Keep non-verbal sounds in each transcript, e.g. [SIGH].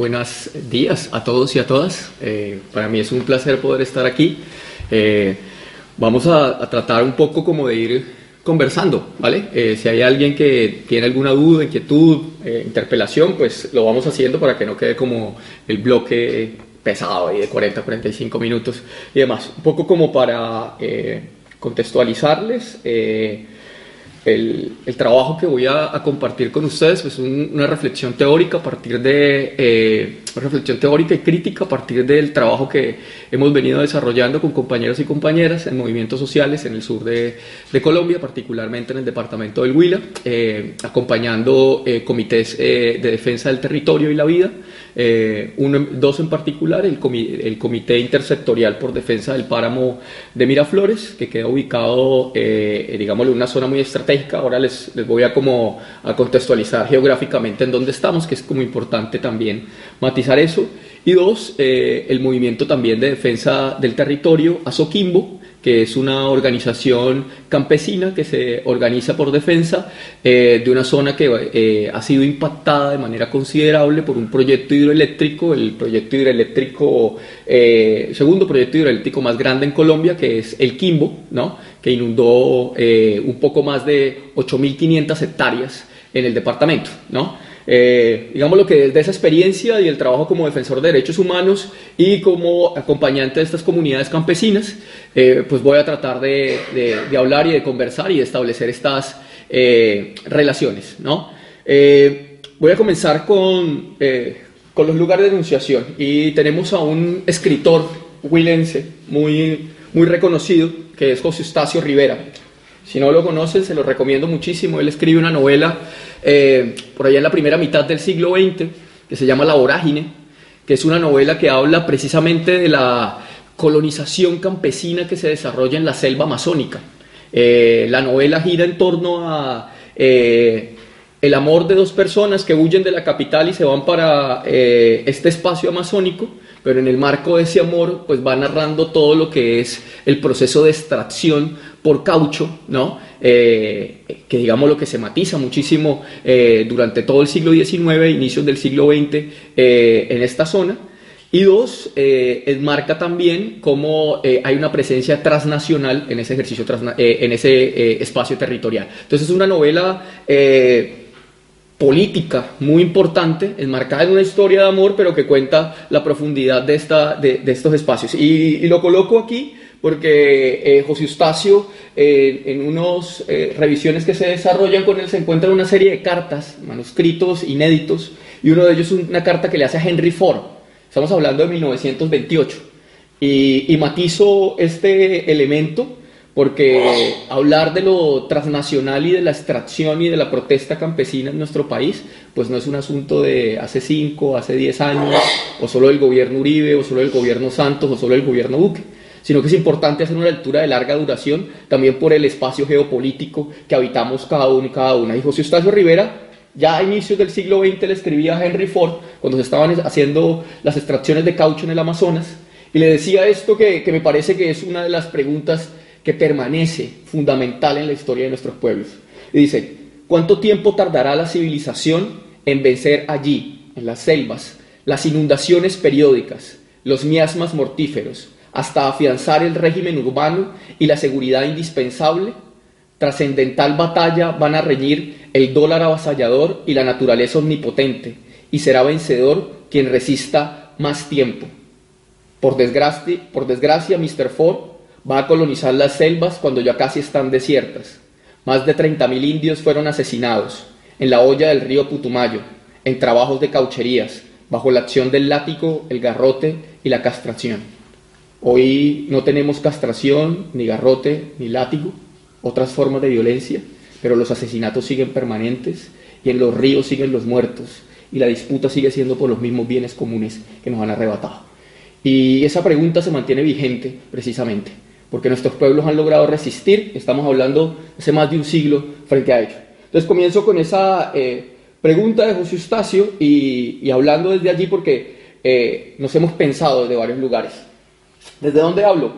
eh, buenos días a todos y a todas. para mí es un placer poder estar aquí. vamos a, tratar un poco como de ir conversando, ¿vale? si hay alguien que tiene alguna duda, inquietud, interpelación, pues lo vamos haciendo para que no quede como el bloque pesado ahí de 40, 45 minutos y demás. Un poco como para contextualizarles el, trabajo que voy a, compartir con ustedes es pues una reflexión teórica a partir de eh, reflexión teórica y crítica a partir del trabajo que hemos venido desarrollando con compañeros y compañeras en movimientos sociales en el sur de, Colombia, particularmente en el departamento del Huila, eh, acompañando eh, comités de defensa del territorio y la vida, uno, dos en particular, el, el, Comité Intersectorial por Defensa del Páramo de Miraflores, que queda ubicado, digamos, en una zona muy estratégica. Ahora les, les voy a, como, a contextualizar geográficamente en dónde estamos, que es como importante también matizar eso. Y dos, eh, el movimiento también de defensa del territorio, Azoquimbo, que es una organización campesina que se organiza por defensa eh, de una zona que eh, ha sido impactada de manera considerable por un proyecto hidroeléctrico, el proyecto hidroeléctrico, eh, segundo proyecto hidroeléctrico más grande en Colombia, que es el Quimbo, ¿no? que inundó un poco más de 8.500 hectáreas en el departamento. ¿no? Eh, digamos lo que desde esa experiencia y el trabajo como defensor de derechos humanos y como acompañante de estas comunidades campesinas, eh, pues voy a tratar de, hablar y de conversar y de establecer estas eh, relaciones. ¿no? voy a comenzar con, con los lugares de enunciación y tenemos a un escritor huilense muy, muy reconocido que es José Eustacio Rivera. Si no lo conocen, se lo recomiendo muchísimo. Él escribe una novela eh, por allá en la primera mitad del siglo XX que se llama La Vorágine, que es una novela que habla precisamente de la colonización campesina que se desarrolla en la selva amazónica. Eh, la novela gira en torno a eh, el amor de dos personas que huyen de la capital y se van para este espacio amazónico pero en el marco de ese amor, pues va narrando todo lo que es el proceso de extracción por caucho, ¿no? Eh, que digamos lo que se matiza muchísimo eh, durante todo el siglo XIX, inicios del siglo XX eh, en esta zona. Y dos, marca también cómo hay una presencia transnacional en ese ejercicio, en ese espacio territorial. Entonces es una novela política muy importante, enmarcada en una historia de amor, pero que cuenta la profundidad de, esta, de, estos espacios. Y, lo coloco aquí porque eh, José Eustacio, eh, en unas eh, revisiones que se desarrollan con él, se encuentra una serie de cartas, manuscritos inéditos, y uno de ellos es una carta que le hace a Henry Ford. Estamos hablando de 1928. Y, y matizo este elemento porque hablar de lo transnacional y de la extracción y de la protesta campesina en nuestro país, pues no es un asunto de hace 5, hace 10 años, o solo del gobierno Uribe, o solo del gobierno Santos, o solo del gobierno Duque, sino que es importante hacer una lectura de larga duración, también por el espacio geopolítico que habitamos cada uno y cada una. Y José Eustacio Rivera, ya a inicios del siglo XX le escribía a Henry Ford, cuando se estaban haciendo las extracciones de caucho en el Amazonas, y le decía esto que, que me parece que es una de las preguntas que permanece fundamental en la historia de nuestros pueblos. Y dice, ¿cuánto tiempo tardará la civilización en vencer allí, en las selvas, las inundaciones periódicas, los miasmas mortíferos, hasta afianzar el régimen urbano y la seguridad indispensable? Trascendental batalla van a reñir el dólar avasallador y la naturaleza omnipotente, y será vencedor quien resista más tiempo. Por desgracia, por desgracia Mr. Ford va a colonizar las selvas cuando ya casi están desiertas. Más de 30.000 indios fueron asesinados en la olla del río Putumayo, en trabajos de caucherías, bajo la acción del látigo, el garrote y la castración. Hoy no tenemos castración, ni garrote, ni látigo, otras formas de violencia, pero los asesinatos siguen permanentes y en los ríos siguen los muertos y la disputa sigue siendo por los mismos bienes comunes que nos han arrebatado. Y esa pregunta se mantiene vigente precisamente porque nuestros pueblos han logrado resistir, estamos hablando hace más de un siglo frente a ello. Entonces comienzo con esa eh, pregunta de José Eustacio y, hablando desde allí porque eh, nos hemos pensado desde varios lugares. ¿Desde dónde hablo?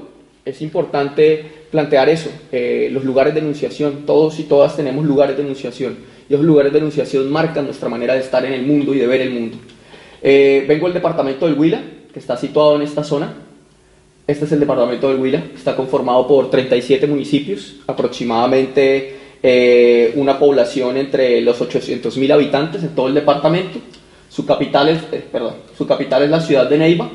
Es importante plantear eso, eh, los lugares de enunciación, todos y todas tenemos lugares de enunciación, y esos lugares de enunciación marcan nuestra manera de estar en el mundo y de ver el mundo. Eh, vengo del departamento del Huila, que está situado en esta zona. Este es el departamento del Huila, está conformado por 37 municipios, aproximadamente eh, una población entre los 800.000 habitantes en todo el departamento. Su capital es, eh, perdón, su capital es la ciudad de Neiva,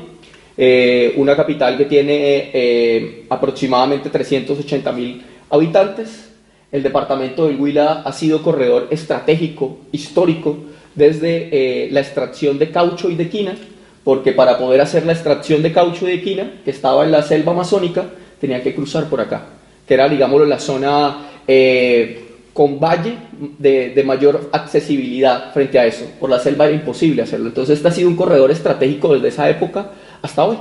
eh, una capital que tiene aproximadamente 380.000 habitantes. El departamento del Huila ha sido corredor estratégico, histórico, desde la extracción de caucho y de quina, porque para poder hacer la extracción de caucho y de quina, que estaba en la selva amazónica, tenía que cruzar por acá, que era, digámoslo, la zona eh, con valle de, mayor accesibilidad frente a eso. Por la selva era imposible hacerlo. Entonces este ha sido un corredor estratégico desde esa época hasta hoy.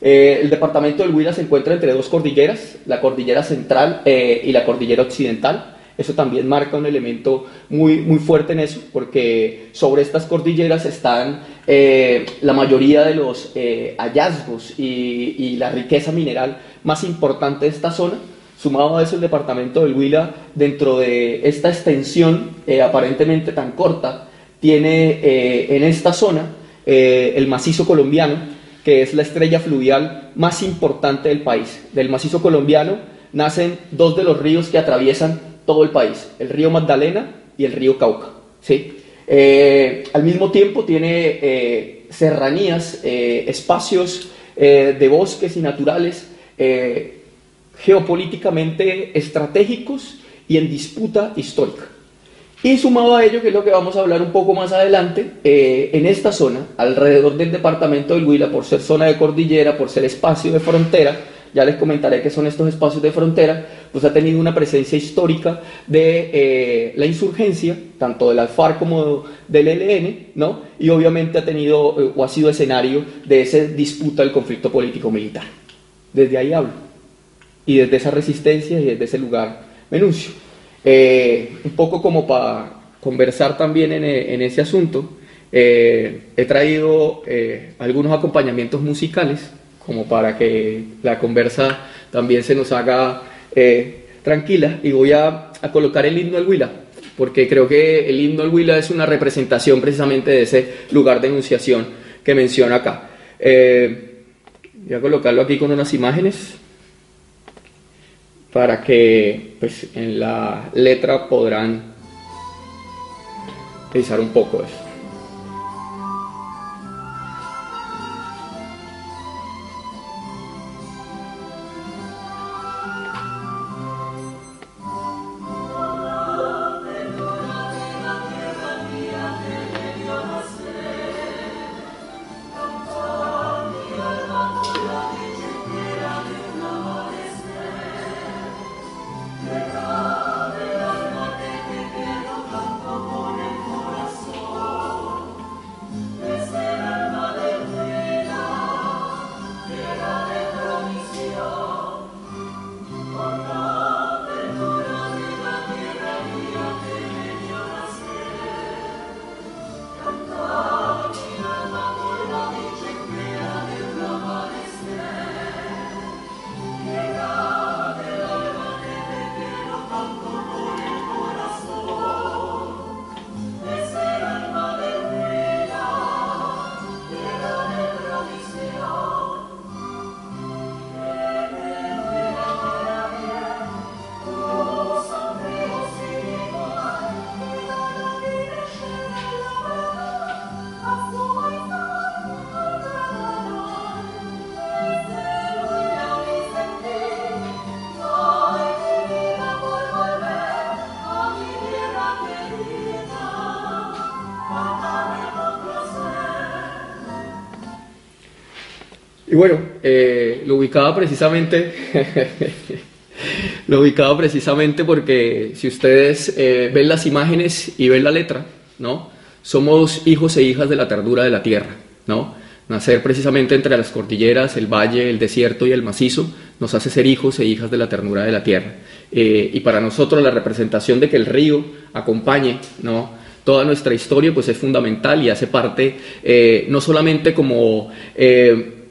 Eh, el departamento del Huila se encuentra entre dos cordilleras, la cordillera central eh, y la cordillera occidental. Eso también marca un elemento muy, muy fuerte en eso, porque sobre estas cordilleras están la mayoría de los hallazgos y, y la riqueza mineral más importante de esta zona Sumado a eso, el departamento del Huila, dentro de esta extensión eh, aparentemente tan corta, tiene eh, en esta zona eh, el macizo colombiano, que es la estrella fluvial más importante del país. Del macizo colombiano nacen dos de los ríos que atraviesan todo el país, el río Magdalena y el río Cauca. ¿sí? al mismo tiempo tiene serranías, espacios de bosques y naturales geopolíticamente estratégicos y en disputa histórica. Y sumado a ello, que es lo que vamos a hablar un poco más adelante, eh, en esta zona, alrededor del departamento del Huila, por ser zona de cordillera, por ser espacio de frontera, ya les comentaré qué son estos espacios de frontera, pues ha tenido una presencia histórica de eh, la insurgencia, tanto de la FARC como del ELN, ¿no? y obviamente ha tenido eh, o ha sido escenario de esa disputa del conflicto político-militar. Desde ahí hablo y desde esa resistencia y desde ese lugar me enuncio. Eh, un poco como para conversar también en, en ese asunto, eh, he traído eh, algunos acompañamientos musicales como para que la conversa también se nos haga tranquila y voy a, a, colocar el himno del Huila porque creo que el himno del Huila es una representación precisamente de ese lugar de enunciación que menciona acá. voy a colocarlo aquí con unas imágenes para que pues, en la letra podrán pensar un poco eso. Bueno, eh, lo ubicaba precisamente, [LAUGHS] lo ubicaba precisamente porque si ustedes eh, ven las imágenes y ven la letra, ¿no? Somos hijos e hijas de la ternura de la tierra, ¿no? Nacer precisamente entre las cordilleras, el valle, el desierto y el macizo nos hace ser hijos e hijas de la ternura de la tierra. Eh, y para nosotros la representación de que el río acompañe, ¿no? toda nuestra historia pues es fundamental y hace parte no solamente como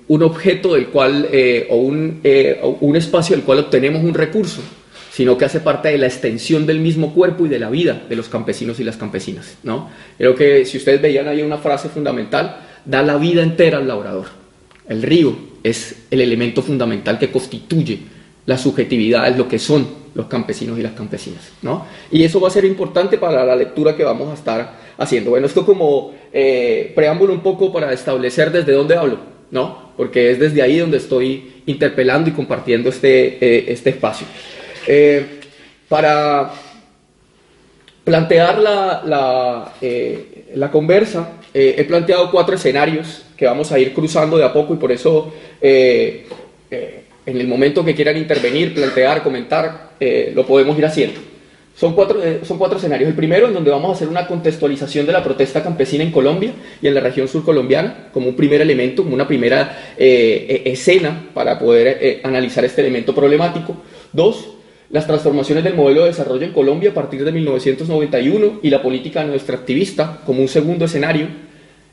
un objeto del cual, eh, o, un, eh, un espacio del cual obtenemos un recurso, sino que hace parte de la extensión del mismo cuerpo y de la vida de los campesinos y las campesinas. ¿no? Creo que si ustedes veían ahí una frase fundamental, da la vida entera al labrador. El río es el elemento fundamental que constituye la subjetividad, es lo que son los campesinos y las campesinas. ¿no? Y eso va a ser importante para la lectura que vamos a estar haciendo. Bueno, esto como eh, preámbulo un poco para establecer desde dónde hablo, ¿no? porque es desde ahí donde estoy interpelando y compartiendo este, eh, este espacio. Eh, para plantear la, la, la conversa, he planteado cuatro escenarios que vamos a ir cruzando de a poco y por eso en el momento que quieran intervenir, plantear, comentar, eh, lo podemos ir haciendo. Son cuatro, eh, son cuatro escenarios. El primero en donde vamos a hacer una contextualización de la protesta campesina en Colombia y en la región sur colombiana, como un primer elemento, como una primera eh, e, escena para poder analizar este elemento problemático. Dos, las transformaciones del modelo de desarrollo en Colombia a partir de 1991 y la política nuestra activista como un segundo escenario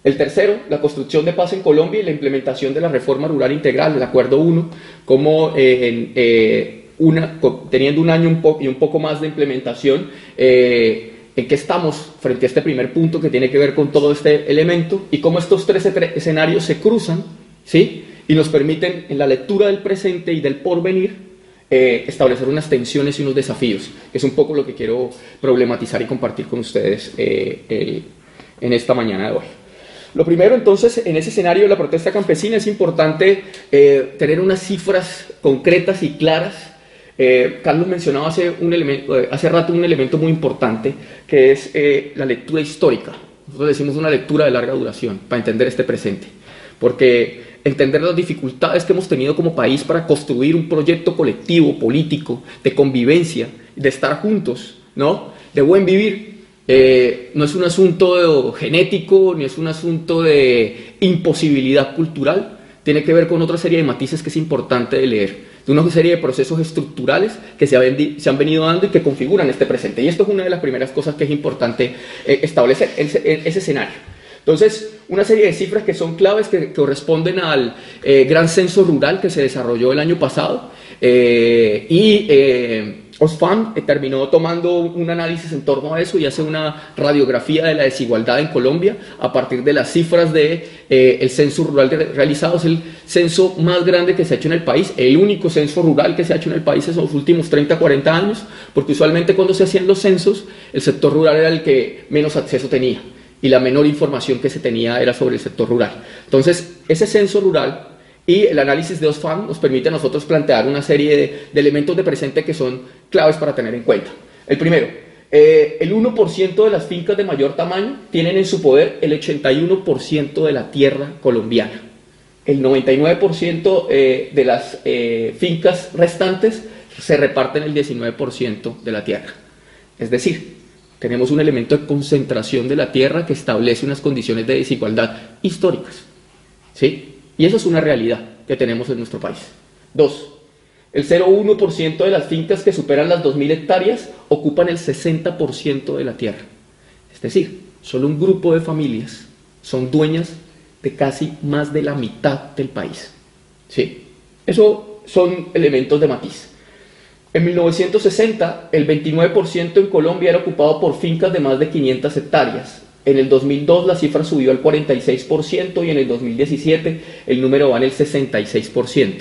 el tercero, la construcción de paz en Colombia y la implementación de la reforma rural integral, el Acuerdo 1, como eh, eh, una, teniendo un año y un poco más de implementación, eh, en qué estamos frente a este primer punto que tiene que ver con todo este elemento y cómo estos tres escenarios se cruzan ¿sí? y nos permiten en la lectura del presente y del porvenir establecer unas tensiones y unos desafíos, es un poco lo que quiero problematizar y compartir con ustedes en esta mañana de hoy. Lo primero, entonces, en ese escenario de la protesta campesina es importante eh, tener unas cifras concretas y claras. Eh, Carlos mencionaba hace, un elemento, eh, hace rato un elemento muy importante, que es la lectura histórica. Nosotros decimos una lectura de larga duración para entender este presente, porque entender las dificultades que hemos tenido como país para construir un proyecto colectivo, político, de convivencia, de estar juntos, ¿no? de buen vivir, eh, no es un asunto genético, ni es un asunto de imposibilidad cultural, tiene que ver con otra serie de matices que es importante de leer, de una serie de procesos estructurales que se, han venido dando y que configuran este presente. Y esto es una de las primeras cosas que es importante eh, establecer, ese, escenario. Entonces, una serie de cifras que son claves que corresponden al eh, gran censo rural que se desarrolló el año pasado y Osfam eh, terminó tomando un análisis en torno a eso y hace una radiografía de la desigualdad en Colombia a partir de las cifras del de, eh, censo rural realizado. Es el censo más grande que se ha hecho en el país, el único censo rural que se ha hecho en el país en los últimos 30, 40 años, porque usualmente cuando se hacían los censos, el sector rural era el que menos acceso tenía y la menor información que se tenía era sobre el sector rural. Entonces, ese censo rural y el análisis de OSFAM nos permite a nosotros plantear una serie de, elementos de presente que son claves para tener en cuenta. El primero, eh, el 1% de las fincas de mayor tamaño tienen en su poder el 81% de la tierra colombiana. El 99% eh, de las eh, fincas restantes se reparten el 19% de la tierra. Es decir, tenemos un elemento de concentración de la tierra que establece unas condiciones de desigualdad históricas. ¿Sí? Y eso es una realidad que tenemos en nuestro país. Dos, el 0,1% de las fincas que superan las 2.000 hectáreas ocupan el 60% de la tierra. Es decir, solo un grupo de familias son dueñas de casi más de la mitad del país. ¿Sí? Eso son elementos de matiz. En 1960, el 29% en Colombia era ocupado por fincas de más de 500 hectáreas. En el 2002 la cifra subió al 46% y en el 2017 el número va en el 66%.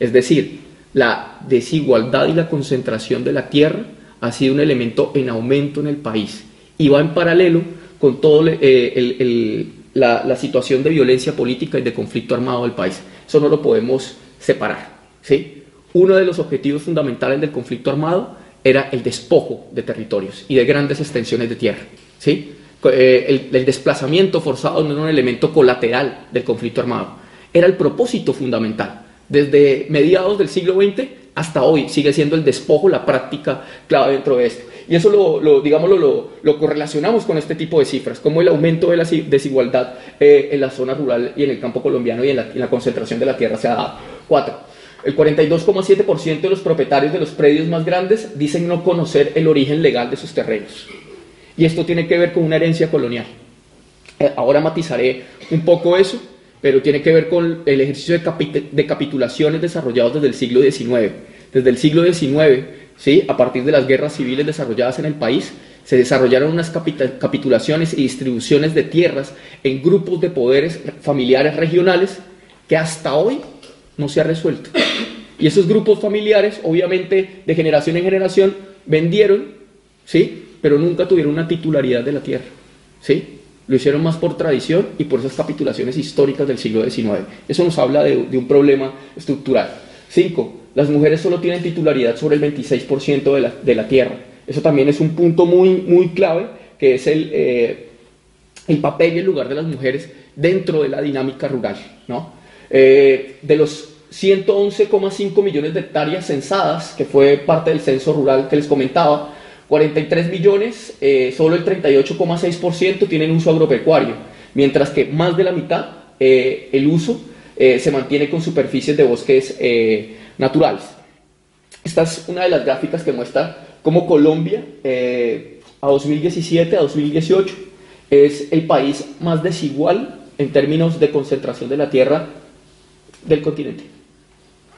Es decir, la desigualdad y la concentración de la tierra ha sido un elemento en aumento en el país y va en paralelo con toda eh, la, situación de violencia política y de conflicto armado del país. Eso no lo podemos separar. ¿sí? Uno de los objetivos fundamentales del conflicto armado era el despojo de territorios y de grandes extensiones de tierra. ¿sí? Eh, el, desplazamiento forzado no era un elemento colateral del conflicto armado, era el propósito fundamental. Desde mediados del siglo XX hasta hoy sigue siendo el despojo la práctica clave dentro de esto. Y eso lo, lo lo, lo, correlacionamos con este tipo de cifras, como el aumento de la desigualdad eh, en la zona rural y en el campo colombiano y en la, en la concentración de la tierra se ha dado. Cuatro, el 42,7% de los propietarios de los predios más grandes dicen no conocer el origen legal de sus terrenos. Y esto tiene que ver con una herencia colonial. Eh, ahora matizaré un poco eso, pero tiene que ver con el ejercicio de, capitulaciones desarrollados desde el siglo XIX. Desde el siglo XIX, ¿sí? a partir de las guerras civiles desarrolladas en el país, se desarrollaron unas capitulaciones y distribuciones de tierras en grupos de poderes familiares regionales que hasta hoy no se ha resuelto. Y esos grupos familiares, obviamente, de generación en generación, vendieron, ¿sí? Pero nunca tuvieron una titularidad de la tierra, ¿sí? Lo hicieron más por tradición y por esas capitulaciones históricas del siglo XIX. Eso nos habla de, un problema estructural. Cinco, las mujeres solo tienen titularidad sobre el 26% de la, de la tierra. Eso también es un punto muy, muy clave, que es el, eh, el papel y el lugar de las mujeres dentro de la dinámica rural. ¿no? Eh, de los 111,5 millones de hectáreas censadas, que fue parte del censo rural que les comentaba, 43 millones, eh, solo el 38,6% tienen uso agropecuario, mientras que más de la mitad el uso se mantiene con superficies de bosques naturales. Esta es una de las gráficas que muestra como Colombia eh, a 2017, a 2018, es el país más desigual en términos de concentración de la tierra del continente,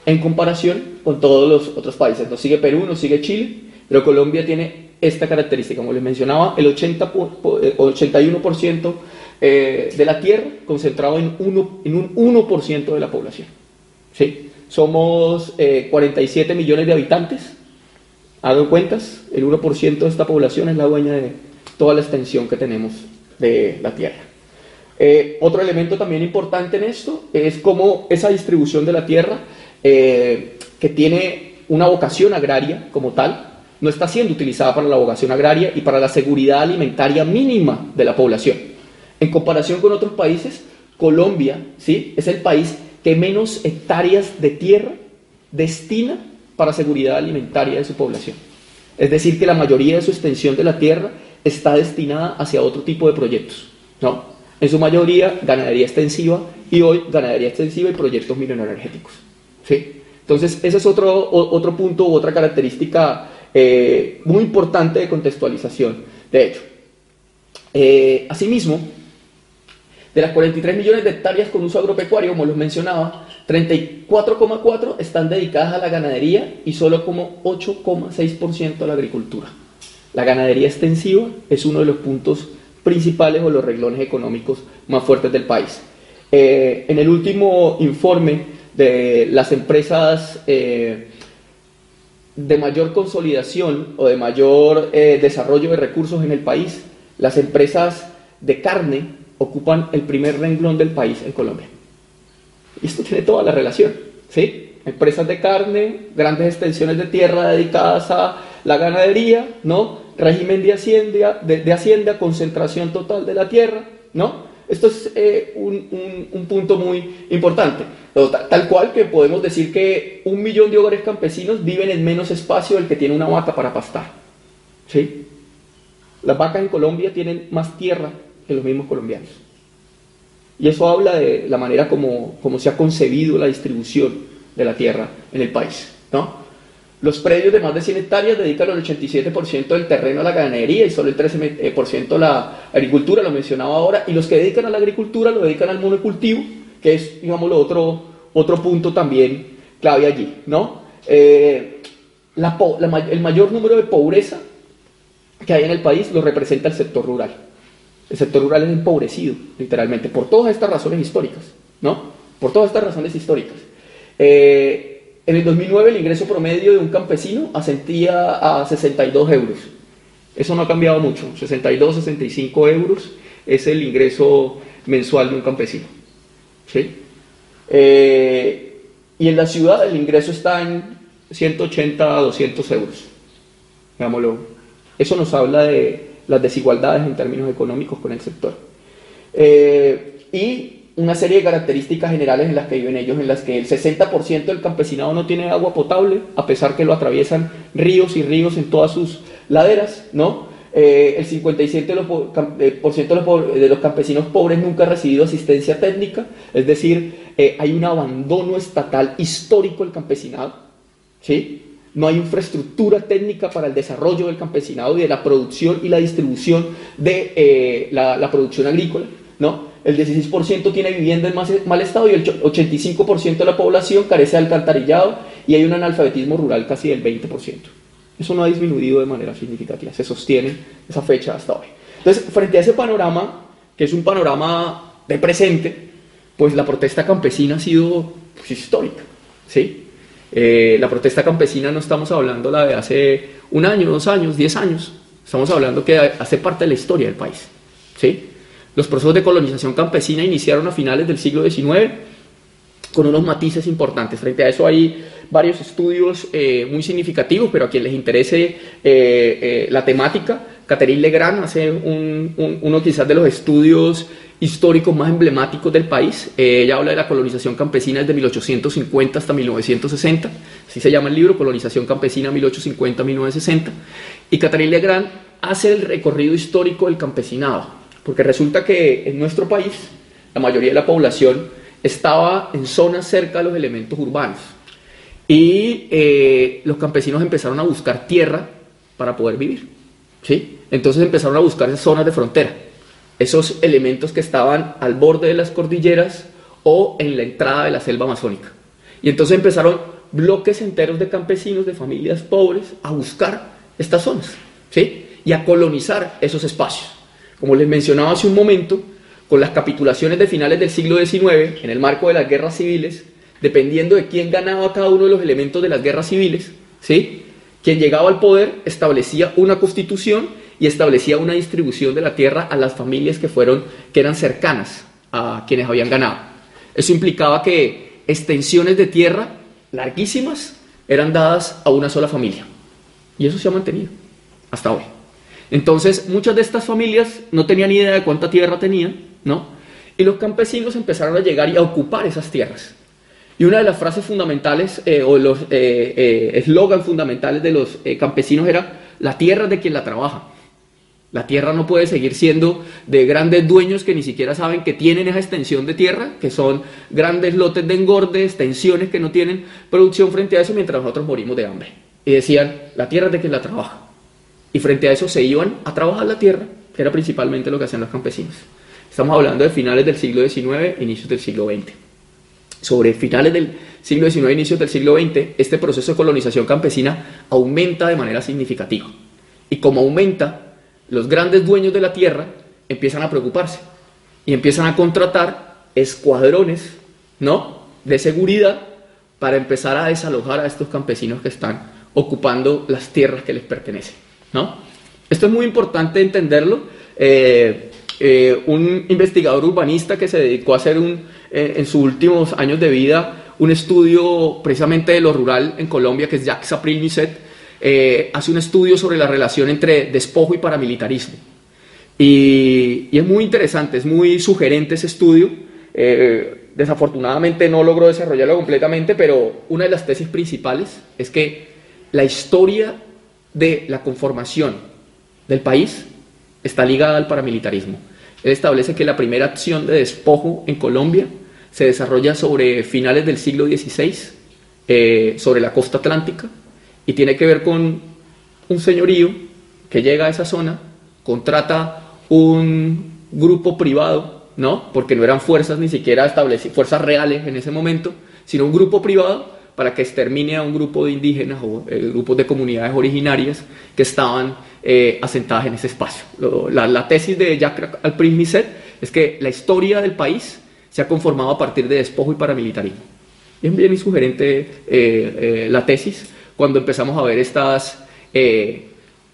en comparación con todos los otros países. Nos sigue Perú, nos sigue Chile, pero Colombia tiene esta característica, como les mencionaba, el 80, 81% eh, eh, de la tierra concentrado en, uno, en un 1% de la población. ¿sí? Somos 47 millones de habitantes, Hago cuentas, el 1% de esta población es la dueña de toda la extensión que tenemos de la tierra. Eh, otro elemento también importante en esto es cómo esa distribución de la tierra, eh, que tiene una vocación agraria como tal, no está siendo utilizada para la vocación agraria y para la seguridad alimentaria mínima de la población. En comparación con otros países, Colombia ¿sí? es el país que menos hectáreas de tierra destina para seguridad alimentaria de su población. Es decir, que la mayoría de su extensión de la tierra está destinada hacia otro tipo de proyectos. ¿no? En su mayoría, ganadería extensiva y hoy ganadería extensiva y proyectos mineroenergéticos. ¿sí? Entonces, ese es otro, otro punto u otra característica eh, muy importante de contextualización. De hecho, eh, asimismo, de las 43 millones de hectáreas con uso agropecuario, como los mencionaba, 34,4 están dedicadas a la ganadería y solo como 8,6% a la agricultura. La ganadería extensiva es uno de los puntos principales o los reglones económicos más fuertes del país. Eh, en el último informe de las empresas de mayor consolidación o de mayor eh, desarrollo de recursos en el país, las empresas de carne ocupan el primer renglón del país en Colombia. Y esto tiene toda la relación, ¿sí? Empresas de carne, grandes extensiones de tierra dedicadas a la ganadería, ¿no? Régimen de hacienda, de, hacienda concentración total de la tierra, ¿no? Esto es eh, un, punto muy importante. Tal, cual que podemos decir que un millón de hogares campesinos viven en menos espacio del que tiene una vaca para pastar. ¿sí? Las vacas en Colombia tienen más tierra los mismos colombianos. Y eso habla de la manera como, como se ha concebido la distribución de la tierra en el país. ¿no? Los predios de más de 100 hectáreas dedican el 87% del terreno a la ganadería y solo el 13% a la agricultura, lo mencionaba ahora, y los que dedican a la agricultura lo dedican al monocultivo, que es, digamos, otro, otro punto también clave allí. ¿no? Eh, el mayor número de pobreza que hay en el país lo representa el sector rural. El sector rural es empobrecido, literalmente, por todas estas razones históricas, ¿no? Por todas estas razones históricas. Eh, en el 2009 el ingreso promedio de un campesino ascendía a 62 euros. Eso no ha cambiado mucho. 62, 65 euros es el ingreso mensual de un campesino. ¿sí? Eh, y en la ciudad el ingreso está en 180 a 200 euros. Veámoslo. Eso nos habla de las desigualdades en términos económicos con el sector. Eh, y una serie de características generales en las que viven ellos, en las que el 60% del campesinado no tiene agua potable, a pesar que lo atraviesan ríos y ríos en todas sus laderas, ¿no? Eh, el 57% de los, eh, de los, campesinos pobres nunca ha recibido asistencia técnica, es decir, hay un abandono estatal histórico del campesinado, ¿sí? no hay infraestructura técnica para el desarrollo del campesinado y de la producción y la distribución de eh, la, producción agrícola, ¿no? El 16% tiene vivienda en mal estado y el 85% de la población carece de alcantarillado y hay un analfabetismo rural casi del 20%. Eso no ha disminuido de manera significativa, se sostiene esa fecha hasta hoy. Entonces, frente a ese panorama, que es un panorama de presente, pues la protesta campesina ha sido pues, histórica, ¿sí? Eh, la protesta campesina no estamos hablando la de hace un año, dos años, diez años, estamos hablando que hace parte de la historia del país, ¿sí? Los procesos de colonización campesina iniciaron a finales del siglo XIX con unos matices importantes. Frente a eso hay varios estudios eh, muy significativos, pero a quien les interese eh, la temática, Catherine Legrand hace uno quizás de los estudios históricos más emblemáticos del país. Eh, ella habla de la colonización campesina desde 1850 hasta 1960, así se llama el libro, Colonización Campesina 1850-1960. Y Catherine Legrand hace el recorrido histórico del campesinado, porque resulta que en nuestro país la mayoría de la población estaba en zonas cerca de los elementos urbanos. Y eh, los campesinos empezaron a buscar tierra para poder vivir. ¿sí? Entonces empezaron a buscar zonas de frontera esos elementos que estaban al borde de las cordilleras o en la entrada de la selva amazónica. Y entonces empezaron bloques enteros de campesinos, de familias pobres, a buscar estas zonas, ¿sí? Y a colonizar esos espacios. Como les mencionaba hace un momento, con las capitulaciones de finales del siglo XIX, en el marco de las guerras civiles, dependiendo de quién ganaba cada uno de los elementos de las guerras civiles, ¿sí? Quien llegaba al poder establecía una constitución y establecía una distribución de la tierra a las familias que, fueron, que eran cercanas a quienes habían ganado. Eso implicaba que extensiones de tierra larguísimas eran dadas a una sola familia. Y eso se ha mantenido hasta hoy. Entonces, muchas de estas familias no tenían idea de cuánta tierra tenían, ¿no? Y los campesinos empezaron a llegar y a ocupar esas tierras. Y una de las frases fundamentales eh, o los eh, eh fundamentales de los campesinos era, la tierra de quien la trabaja. La tierra no puede seguir siendo de grandes dueños que ni siquiera saben que tienen esa extensión de tierra, que son grandes lotes de engorde, extensiones que no tienen producción frente a eso mientras nosotros morimos de hambre. Y decían, la tierra es de quien la trabaja. Y frente a eso se iban a trabajar la tierra, que era principalmente lo que hacían los campesinos. Estamos hablando de finales del siglo XIX, inicios del siglo XX. Sobre finales del siglo XIX, inicios del siglo XX, este proceso de colonización campesina aumenta de manera significativa. Y como aumenta, los grandes dueños de la tierra empiezan a preocuparse y empiezan a contratar escuadrones, ¿no? De seguridad para empezar a desalojar a estos campesinos que están ocupando las tierras que les pertenecen, ¿no? Esto es muy importante entenderlo. Eh, eh, un investigador urbanista que se dedicó a hacer un, eh, en sus últimos años de vida un estudio precisamente de lo rural en Colombia, que es Jacques April Musset, eh, hace un estudio sobre la relación entre despojo y paramilitarismo. Y, es muy interesante, es muy sugerente ese estudio. Eh, desafortunadamente no logró desarrollarlo completamente, pero una de las tesis principales es que la historia de la conformación del país está ligada al paramilitarismo. Él establece que la primera acción de despojo en Colombia se desarrolla sobre finales del siglo XVI, eh, sobre la costa atlántica, y tiene que ver con un señorío que llega a esa zona, contrata un grupo privado, ¿no? Porque no eran fuerzas ni siquiera establecidas, fuerzas reales en ese momento, sino un grupo privado para que extermine a un grupo de indígenas o eh, grupos de comunidades originarias que estaban eh, asentadas en ese espacio. la, tesis de Jacques Alprin-Misset es que la historia del país se ha conformado a partir de despojo y paramilitarismo. Y es bien insugerente eh, la tesis, cuando empezamos a ver estas eh,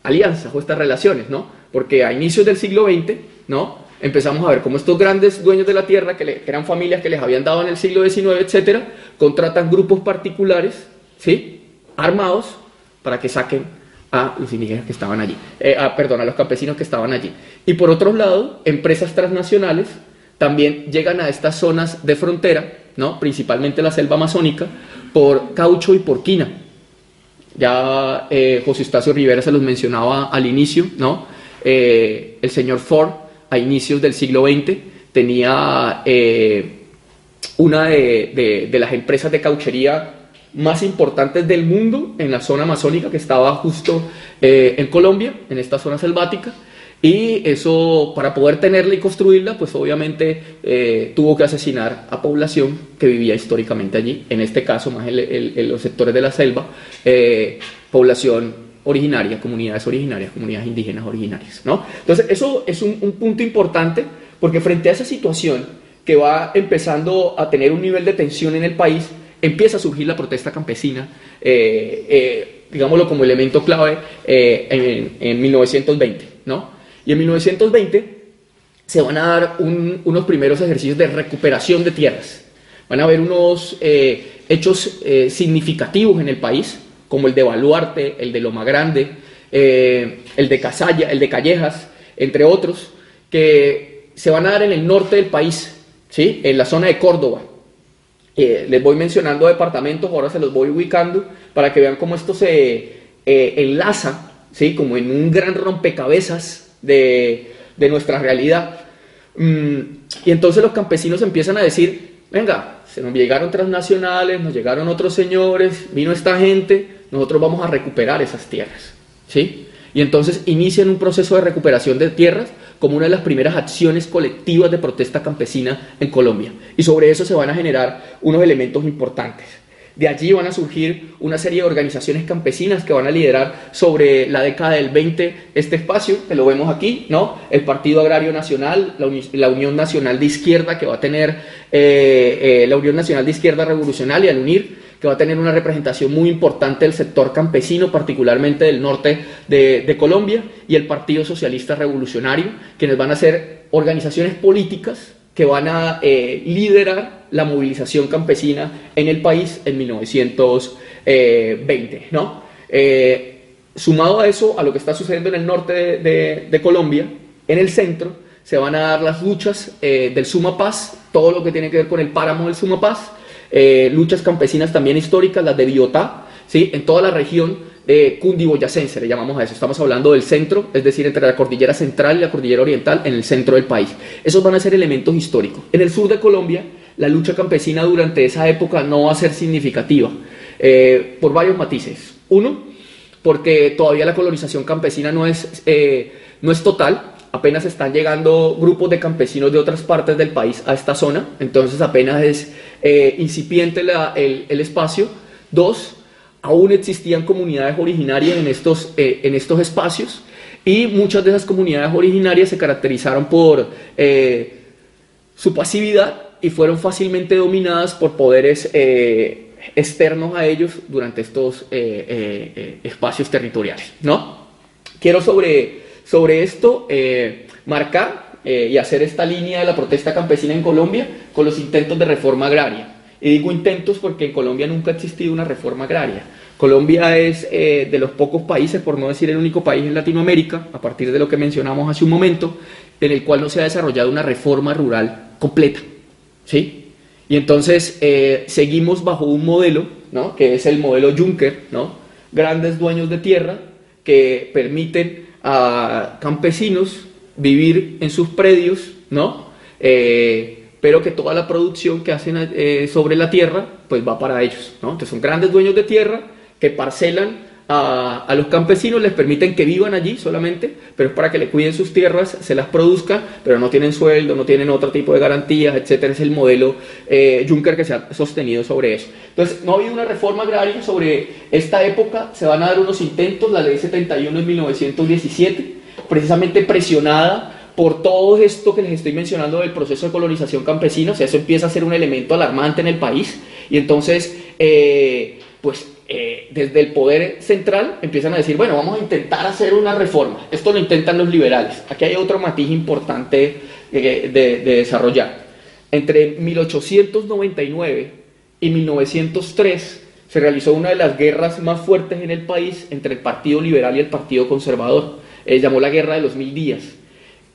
alianzas o estas relaciones, ¿no? Porque a inicios del siglo XX, ¿no? Empezamos a ver cómo estos grandes dueños de la tierra, que, eran familias que les habían dado en el siglo XIX, etcétera, contratan grupos particulares, ¿sí? Armados para que saquen a los indígenas que estaban allí, eh, perdón, a los campesinos que estaban allí. Y por otro lado, empresas transnacionales también llegan a estas zonas de frontera, ¿no? principalmente la selva amazónica, por caucho y por quina. Ya eh, José Eustacio Rivera se los mencionaba al inicio, ¿no? Eh, el señor Ford, a inicios del siglo XX, tenía una de, de, las empresas de cauchería más importantes del mundo en la zona amazónica que estaba justo en Colombia, en esta zona selvática, y eso, para poder tenerla y construirla, pues obviamente eh, tuvo que asesinar a población que vivía históricamente allí, en este caso más en, los sectores de la selva, eh, población originaria, comunidades originarias, comunidades indígenas originarias. ¿no? Entonces, eso es un, punto importante porque frente a esa situación que va empezando a tener un nivel de tensión en el país, empieza a surgir la protesta campesina, eh, eh, digámoslo como elemento clave, eh, en, 1920. ¿no? Y en 1920 se van a dar unos primeros ejercicios de recuperación de tierras. Van a haber unos hechos significativos en el país, como el de Baluarte, el de Loma Grande, eh, el de Casalla, el de Callejas, entre otros, que se van a dar en el norte del país, ¿sí? en la zona de Córdoba. Eh, les voy mencionando departamentos, ahora se los voy ubicando para que vean cómo esto se eh, enlaza, ¿sí? como en un gran rompecabezas de, de nuestra realidad. Mm, y entonces los campesinos empiezan a decir, venga, se nos llegaron transnacionales, nos llegaron otros señores, vino esta gente, nosotros vamos a recuperar esas tierras. ¿sí? Y entonces inician un proceso de recuperación de tierras como una de las primeras acciones colectivas de protesta campesina en Colombia. Y sobre eso se van a generar unos elementos importantes. De allí van a surgir una serie de organizaciones campesinas que van a liderar sobre la década del 20 este espacio, que lo vemos aquí, ¿no? El Partido Agrario Nacional, la, Unión Nacional de Izquierda, que va a tener eh, eh, la Unión Nacional de Izquierda Revolucionaria, al unir que va a tener una representación muy importante del sector campesino, particularmente del norte de, Colombia, y el Partido Socialista Revolucionario, quienes van a ser organizaciones políticas que van a eh, liderar la movilización campesina en el país en 1920. ¿no? Eh, sumado a eso, a lo que está sucediendo en el norte de, Colombia, en el centro se van a dar las luchas eh, del Suma Paz, todo lo que tiene que ver con el páramo del Suma Paz, eh, luchas campesinas también históricas, las de Biotá, ¿sí? en toda la región eh, cundiboyacense, le llamamos a eso. Estamos hablando del centro, es decir, entre la cordillera central y la cordillera oriental, en el centro del país. Esos van a ser elementos históricos. En el sur de Colombia, la lucha campesina durante esa época no va a ser significativa, eh, por varios matices. Uno, porque todavía la colonización campesina no es, eh, no es total, apenas están llegando grupos de campesinos de otras partes del país a esta zona, entonces apenas es eh, incipiente el, espacio. Dos, aún existían comunidades originarias en estos, eh, en estos espacios y muchas de esas comunidades originarias se caracterizaron por eh, su pasividad y fueron fácilmente dominadas por poderes externos a ellos durante estos espacios territoriales. ¿no? Quiero sobre sobre esto eh, marcar eh, y hacer esta línea de la protesta campesina en Colombia con los intentos de reforma agraria. Y digo intentos porque en Colombia nunca ha existido una reforma agraria. Colombia es eh, de los pocos países, por no decir el único país en Latinoamérica, a partir de lo que mencionamos hace un momento, en el cual no se ha desarrollado una reforma rural completa. ¿sí? Y entonces seguimos bajo un modelo, ¿no? que es el modelo Juncker, ¿no? grandes dueños de tierra que permiten a campesinos vivir en sus predios, ¿no? Eh, pero que toda la producción que hacen eh, sobre la tierra, pues va para ellos, ¿no? Entonces son grandes dueños de tierra que parcelan a, los campesinos, les permiten que vivan allí solamente, pero es para que le cuiden sus tierras, se las produzcan, pero no tienen sueldo, no tienen otro tipo de garantías, etcétera. Es el modelo eh, Juncker que se ha sostenido sobre eso. Entonces, no ha habido una reforma agraria sobre esta época, se van a dar unos intentos, la ley 71 en 1917, precisamente presionada por todo esto que les estoy mencionando del proceso de colonización campesina, o sea, eso empieza a ser un elemento alarmante en el país, y entonces, eh, pues eh, desde el poder central empiezan a decir, bueno, vamos a intentar hacer una reforma. Esto lo intentan los liberales. Aquí hay otro matiz importante eh, de, desarrollar. Entre 1899 y 1903 se realizó una de las guerras más fuertes en el país entre el Partido Liberal y el Partido Conservador. Eh, llamó la Guerra de los Mil Días.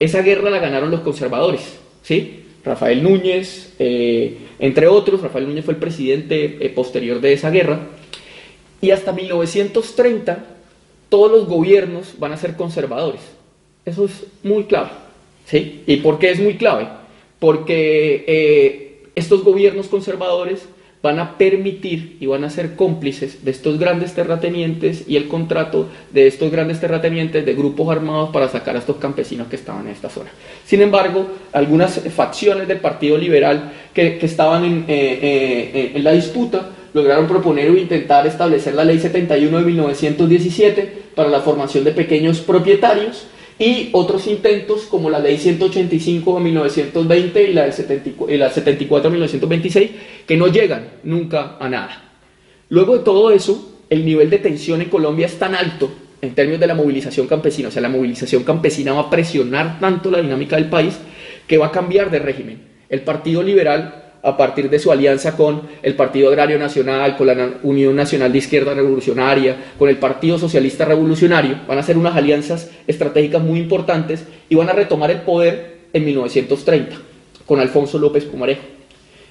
Esa guerra la ganaron los conservadores, ¿sí? Rafael Núñez, entre otros, Rafael Núñez fue el presidente posterior de esa guerra, y hasta 1930 todos los gobiernos van a ser conservadores. Eso es muy clave. ¿sí? ¿Y por qué es muy clave? Porque eh, estos gobiernos conservadores van a permitir y van a ser cómplices de estos grandes terratenientes y el contrato de estos grandes terratenientes de grupos armados para sacar a estos campesinos que estaban en esta zona. Sin embargo, algunas facciones del Partido Liberal que, estaban en, eh, eh, en la disputa lograron proponer o intentar establecer la ley 71 de 1917 para la formación de pequeños propietarios y otros intentos como la ley 185 de 1920 y la, del 74, y la 74 de 1926 que no llegan nunca a nada. Luego de todo eso, el nivel de tensión en Colombia es tan alto en términos de la movilización campesina, o sea, la movilización campesina va a presionar tanto la dinámica del país que va a cambiar de régimen. El Partido Liberal, a partir de su alianza con el Partido Agrario Nacional, con la Unión Nacional de Izquierda Revolucionaria, con el Partido Socialista Revolucionario, van a hacer unas alianzas estratégicas muy importantes y van a retomar el poder en 1930 con Alfonso López Pumarejo.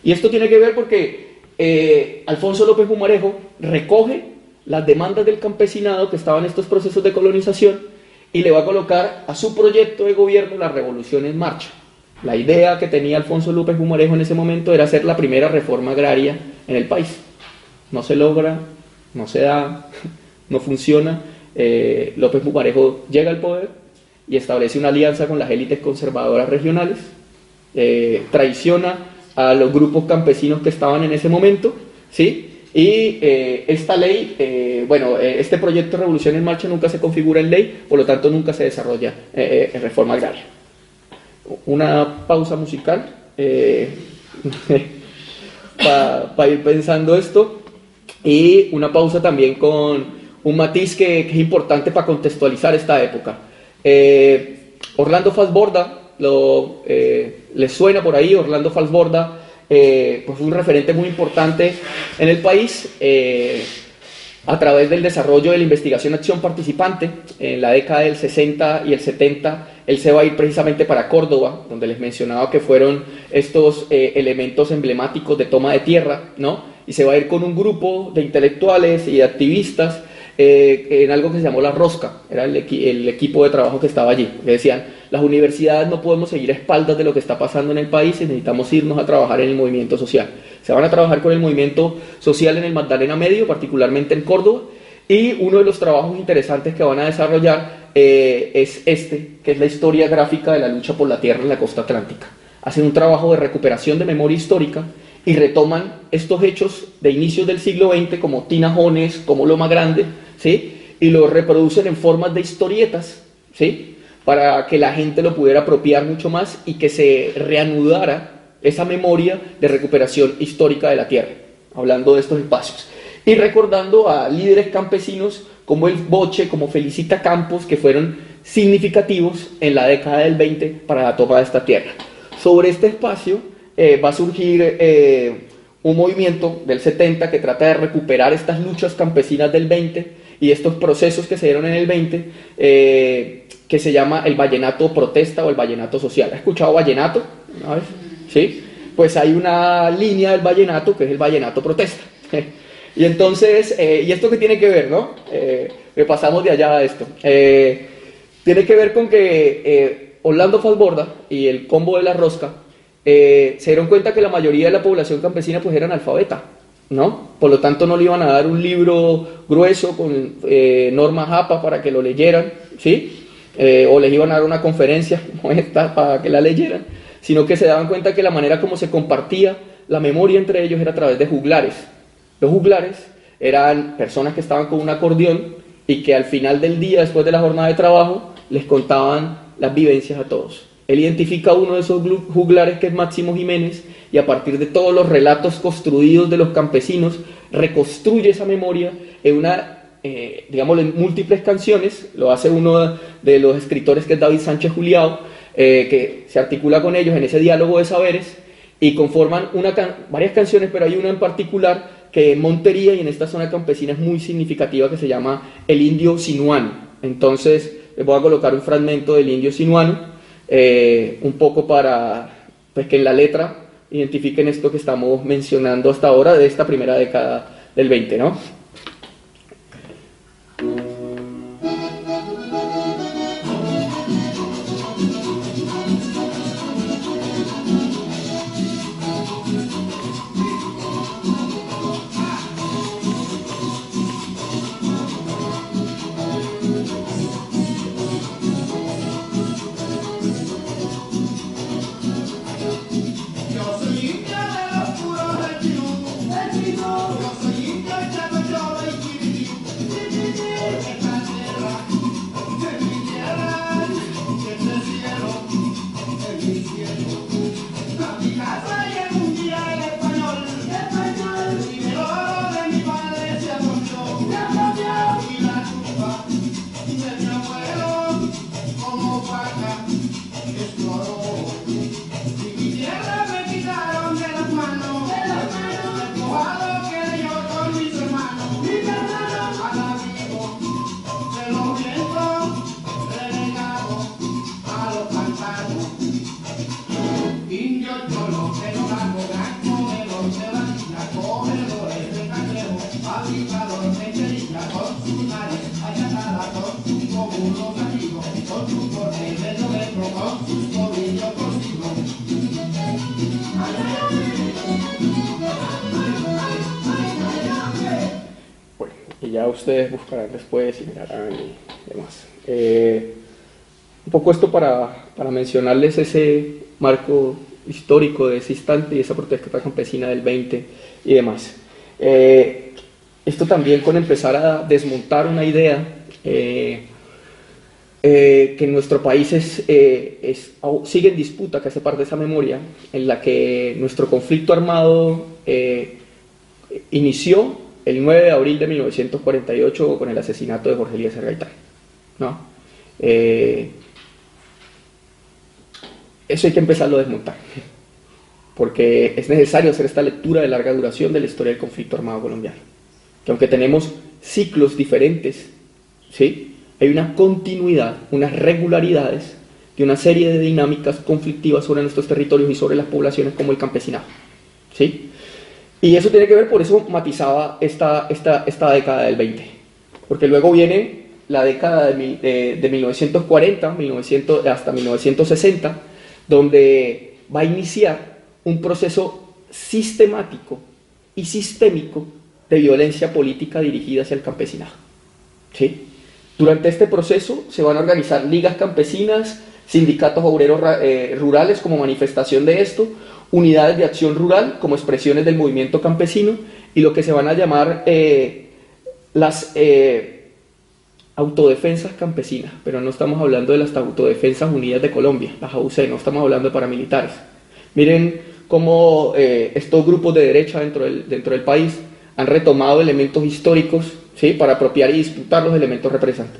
Y esto tiene que ver porque eh, Alfonso López Pumarejo recoge las demandas del campesinado que estaban en estos procesos de colonización y le va a colocar a su proyecto de gobierno la revolución en marcha. La idea que tenía Alfonso López Humarejo en ese momento era hacer la primera reforma agraria en el país. No se logra, no se da, [LAUGHS] no funciona. Eh, López Humarejo llega al poder y establece una alianza con las élites conservadoras regionales, eh, traiciona a los grupos campesinos que estaban en ese momento, ¿sí? Y eh, esta ley, bueno, este proyecto de Revolución en Marcha nunca se configura en ley, por lo tanto nunca se desarrolla en reforma agraria. Una pausa musical [LAUGHS] para ir pensando esto y una pausa también con un matiz que, que es importante para contextualizar esta época. Orlando Falsborda, lo, ¿les suena por ahí? Orlando Falsborda eh, pues un referente muy importante en el país eh, a través del desarrollo de la investigación acción participante. En la década del 60 y el 70, él se va a ir precisamente para Córdoba, donde les mencionaba que fueron estos eh, elementos emblemáticos de toma de tierra, ¿no? Y se va a ir con un grupo de intelectuales y de activistas eh, en algo que se llamó La Rosca, era el, equipo de trabajo que estaba allí, que decían, las universidades no podemos seguir a espaldas de lo que está pasando en el país y necesitamos irnos a trabajar en el movimiento social. Se van a trabajar con el movimiento social en el Magdalena Medio, particularmente en Córdoba, y uno de los trabajos interesantes que van a desarrollar eh, es este, que es la historia gráfica de la lucha por la tierra en la costa atlántica. Hacen un trabajo de recuperación de memoria histórica y retoman estos hechos de inicios del siglo XX como Tinajones, como Loma Grande, ¿sí? Y lo reproducen en formas de historietas, ¿sí? Para que la gente lo pudiera apropiar mucho más y que se reanudara esa memoria de recuperación histórica de la tierra, hablando de estos espacios. Y recordando a líderes campesinos como el Boche, como Felicita Campos, que fueron significativos en la década del 20 para la toma de esta tierra. Sobre este espacio eh, va a surgir eh, un movimiento del 70 que trata de recuperar estas luchas campesinas del 20 y estos procesos que se dieron en el 20, eh, que se llama el vallenato protesta o el vallenato social. ¿Has escuchado vallenato? ¿Sí? Pues hay una línea del vallenato que es el vallenato protesta. [LAUGHS] y entonces, eh, ¿y esto qué tiene que ver, no? Eh, pasamos de allá a esto. Tiene que ver con que Orlando Falborda y el combo de la rosca se dieron cuenta que la mayoría de la población campesina pues era analfabeta. ¿No? Por lo tanto, no le iban a dar un libro grueso con eh, normas APA para que lo leyeran, ¿sí? Eh, o les iban a dar una conferencia [LAUGHS] como esta para que la leyeran, sino que se daban cuenta que la manera como se compartía la memoria entre ellos era a través de juglares. Los juglares eran personas que estaban con un acordeón y que al final del día, después de la jornada de trabajo, les contaban las vivencias a todos. Él identifica a uno de esos juglares que es Máximo Jiménez y a partir de todos los relatos construidos de los campesinos reconstruye esa memoria en una, eh, digamos, múltiples canciones. Lo hace uno de los escritores que es David Sánchez Juliao, eh, que se articula con ellos en ese diálogo de saberes y conforman varias canciones, pero hay una en particular que en Montería y en esta zona campesina es muy significativa que se llama El Indio Sinuano. Entonces les voy a colocar un fragmento del Indio Sinuano eh, un poco para pues, que en la letra identifiquen esto que estamos mencionando hasta ahora de esta primera década del 20, ¿no? Ya ustedes buscarán después y mirarán y demás. Eh, un poco esto para, para mencionarles ese marco histórico de ese instante y esa protesta campesina del 20 y demás. Eh, esto también con empezar a desmontar una idea eh, eh, que en nuestro país es, es, sigue en disputa, que hace parte de esa memoria, en la que nuestro conflicto armado inició el 9 de abril de 1948 con el asesinato de Jorge Elías Gaitán. ¿no? eso hay que empezarlo a desmontar, porque es necesario hacer esta lectura de larga duración de la historia del conflicto armado colombiano. Que aunque tenemos ciclos diferentes, ¿sí? hay una continuidad, unas regularidades de una serie de dinámicas conflictivas sobre nuestros territorios y sobre las poblaciones como el campesinado. ¿sí? Y eso tiene que ver, por eso matizaba esta, esta, esta década del 20, porque luego viene la década de, de 1940 1900, hasta 1960, donde va a iniciar un proceso sistemático y sistémico de violencia política dirigida hacia el campesinado. ¿Sí? Durante este proceso se van a organizar ligas campesinas, sindicatos obreros eh, rurales como manifestación de esto, unidades de acción rural como expresiones del movimiento campesino y lo que se van a llamar eh, las eh, autodefensas campesinas, pero no estamos hablando de las autodefensas unidas de Colombia, las AUC, no estamos hablando de paramilitares. Miren cómo eh, estos grupos de derecha dentro del, dentro del país han retomado elementos históricos ¿sí? para apropiar y disputar los elementos